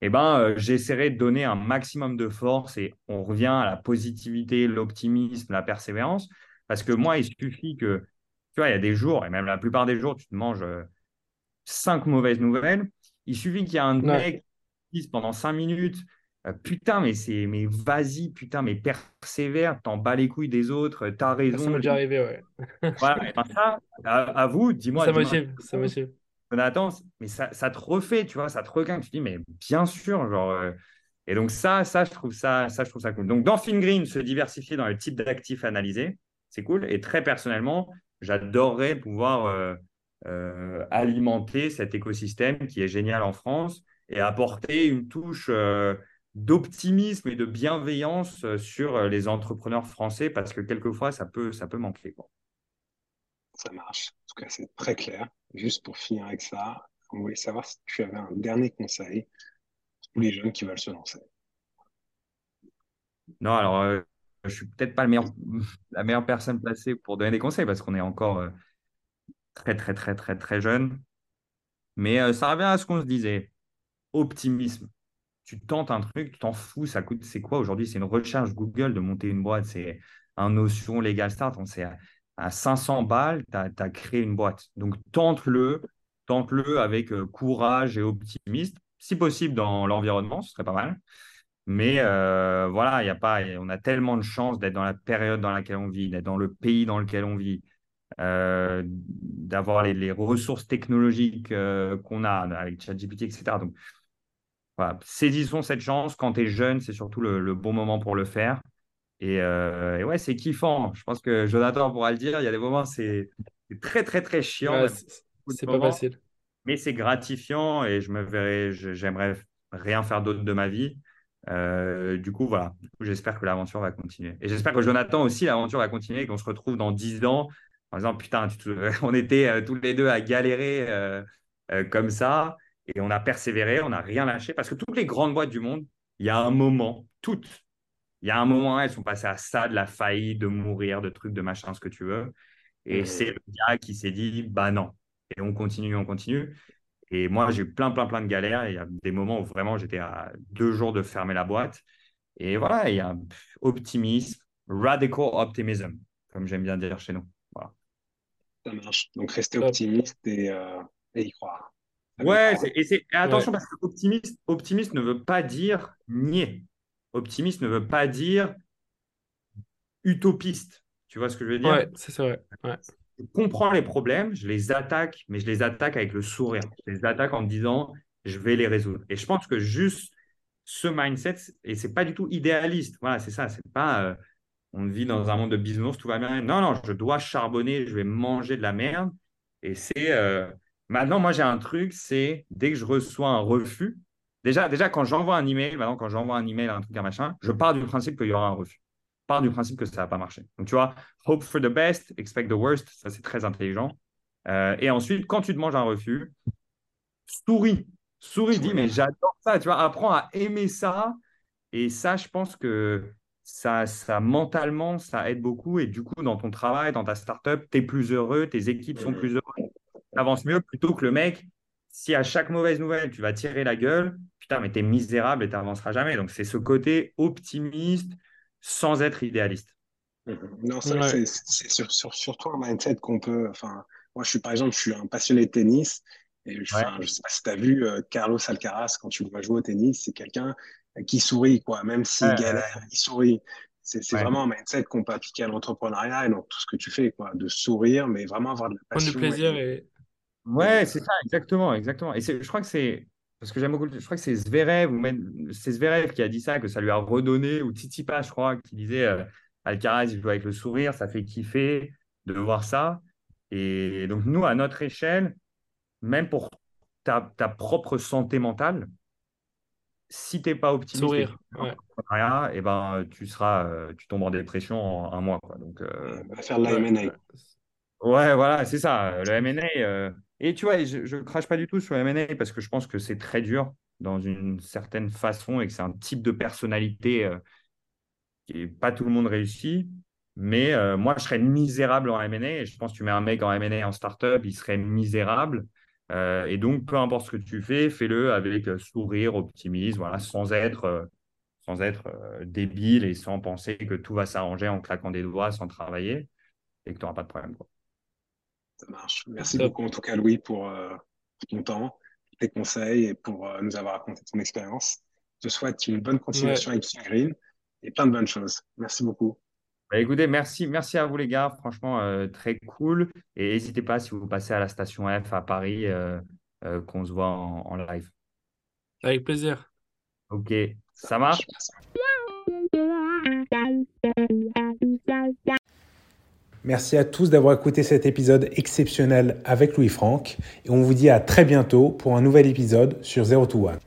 Eh ben, euh, j'essaierai de donner un maximum de force et on revient à la positivité, l'optimisme, la persévérance. Parce que moi, il suffit que tu vois, il y a des jours, et même la plupart des jours, tu te manges euh, cinq mauvaises nouvelles. Il suffit qu'il y ait un mec qui dise pendant cinq minutes euh, Putain, mais c'est mais vas-y, putain, mais persévère, t'en bats les couilles des autres, t'as raison. Ça m'est déjà arrivé, ouais. voilà, ben ça, à, vous, dis-moi. Ça motive, ça motive. Jonathan, mais ça, te refait, tu vois, ça te requin. Tu te dis, mais bien sûr, genre. Euh, et donc, ça, ça, je trouve ça, ça, je trouve ça cool. Donc, dans FinGreen, se diversifier dans le type d'actifs analysés, c'est cool. Et très personnellement, j'adorerais pouvoir euh, euh, alimenter cet écosystème qui est génial en France et apporter une touche d'optimisme et de bienveillance sur les entrepreneurs français parce que quelquefois, ça peut, ça peut manquer. Ça marche. En tout cas, c'est très clair. Juste pour finir avec ça, on voulait savoir si tu avais un dernier conseil pour les jeunes qui veulent se lancer. Non, alors, je suis peut-être pas <laughs> la meilleure personne placée pour donner des conseils parce qu'on est encore euh, très, très, très, très, très jeune. Mais euh, ça revient à ce qu'on se disait. Optimisme. Tu tentes un truc, tu t'en fous, ça coûte, c'est quoi aujourd'hui? C'est une recherche Google de monter une boîte, c'est un notion Legal Start, on sait à, 500 balles, tu as, créé une boîte. Donc tente-le, tente-le avec euh, courage et optimisme, si possible dans l'environnement, ce serait pas mal. Mais voilà, y a pas, on a tellement de chance d'être dans la période dans laquelle on vit, d'être dans le pays dans lequel on vit, d'avoir les, ressources technologiques qu'on a avec ChatGPT, etc. Donc, voilà, saisissons cette chance. Quand tu es jeune, c'est surtout le, bon moment pour le faire. Et, ouais, c'est kiffant. Je pense que Jonathan pourra le dire. Il y a des moments, c'est très, très, très chiant. c'est pas facile. Mais c'est gratifiant et je me verrai, j'aimerais rien faire d'autre de ma vie. Euh, du coup, voilà. j'espère que l'aventure va continuer. Et j'espère que Jonathan aussi, l'aventure va continuer et qu'on se retrouve dans 10 ans en disant Putain, <laughs> on était euh, tous les deux à galérer euh, comme ça et on a persévéré, on n'a rien lâché parce que toutes les grandes boîtes du monde, il y a un moment, toutes, il y a un moment, elles sont passées à ça, de la faillite, de mourir, de trucs, de machin, ce que tu veux. Et c'est le gars qui s'est dit Bah non. Et on continue, on continue. Et moi, j'ai eu plein, plein, plein de galères. il y a des moments où vraiment j'étais à deux jours de fermer la boîte. Et voilà, il y a un optimisme, radical optimism, comme j'aime bien dire chez nous. Voilà. Ça marche. Donc, rester optimiste et, euh, y croire. ouais, et, attention parce que optimiste, optimiste ne veut pas dire nier. Optimiste ne veut pas dire utopiste. Tu vois ce que je veux dire? Ouais, c'est vrai. Ouais je comprends les problèmes, je les attaque, mais je les attaque avec le sourire. Je les attaque en me disant, je vais les résoudre. Et je pense que juste ce mindset, et c'est pas du tout idéaliste. Voilà, c'est ça. C'est pas, euh, on vit dans un monde de business, tout va bien. Non, non, je dois charbonner, je vais manger de la merde. Et c'est euh, maintenant, moi j'ai un truc, c'est dès que je reçois un refus, déjà, déjà quand j'envoie un email, maintenant quand j'envoie un email, un truc, un machin, je pars du principe qu'il y aura un refus part du principe que ça va pas marcher. Donc, tu vois, hope for the best, expect the worst, ça c'est très intelligent. Euh, et ensuite, quand tu te manges un refus, souris. Souris, dis, mais j'adore ça, tu vois, apprends à aimer ça. Et ça, je pense que ça, ça mentalement, ça aide beaucoup. Et du coup, dans ton travail, dans ta startup, tu es plus heureux, tes équipes sont plus heureuses. Tu avances mieux plutôt que le mec, si à chaque mauvaise nouvelle, tu vas tirer la gueule, putain, mais tu es misérable et tu n'avanceras jamais. Donc, c'est ce côté optimiste, sans être idéaliste. Mhm. Non, c'est sur, sur, surtout un mindset qu'on peut. Enfin, moi, je suis par exemple, je suis un passionné de tennis. Et je, ne sais pas si tu as vu euh, Carlos Alcaraz quand tu le vois jouer au tennis, c'est quelqu'un qui sourit, quoi. Même s'il galère, il sourit. C'est vraiment un mindset qu'on peut appliquer à l'entrepreneuriat et dans tout ce que tu fais, quoi. De sourire, mais vraiment avoir de la passion. Prendre du plaisir et. Ouais, c'est ça, exactement, exactement. Et je crois que c'est parce que j'aime beaucoup, je crois que c'est Zverev, ou même c'est Zverev qui a dit ça, que ça lui a redonné, ou Titipa, je crois, qui disait euh, Alcaraz, il joue avec le sourire, ça fait kiffer de voir ça. Et donc, nous, à notre échelle, même pour ta, ta propre santé mentale, si tu n'es pas optimiste, sourire, et eh ben, tu, seras, euh, tu tombes en dépression en un mois. Quoi. Donc, euh, on va faire de la M&A. Ouais, voilà, c'est ça. Le M&A, et tu vois, je ne crache pas du tout sur M&A parce que je pense que c'est très dur dans une certaine façon et que c'est un type de personnalité euh, qui pas tout le monde réussit. Mais euh, moi, je serais misérable en M&A je pense que tu mets un mec en M&A en startup, il serait misérable. Euh, et donc, peu importe ce que tu fais, fais-le avec sourire, optimisme, voilà, sans être, sans être débile et sans penser que tout va s'arranger en claquant des doigts, sans travailler et que tu n'auras pas de problème. Ça marche. Merci beaucoup en tout cas Louis pour, euh, ton temps, tes conseils et pour euh, nous avoir raconté ton expérience. Je te souhaite une bonne continuation avec Green et plein de bonnes choses. Merci beaucoup. Bah, écoutez, merci, merci à vous les gars, franchement euh, très cool. Et n'hésitez pas si vous passez à la station F à Paris, qu'on se voit en, live. Avec plaisir. Ok, ça marche? Merci à tous d'avoir écouté cet épisode exceptionnel avec Louis Franck et on vous dit à très bientôt pour un nouvel épisode sur 0 to 1.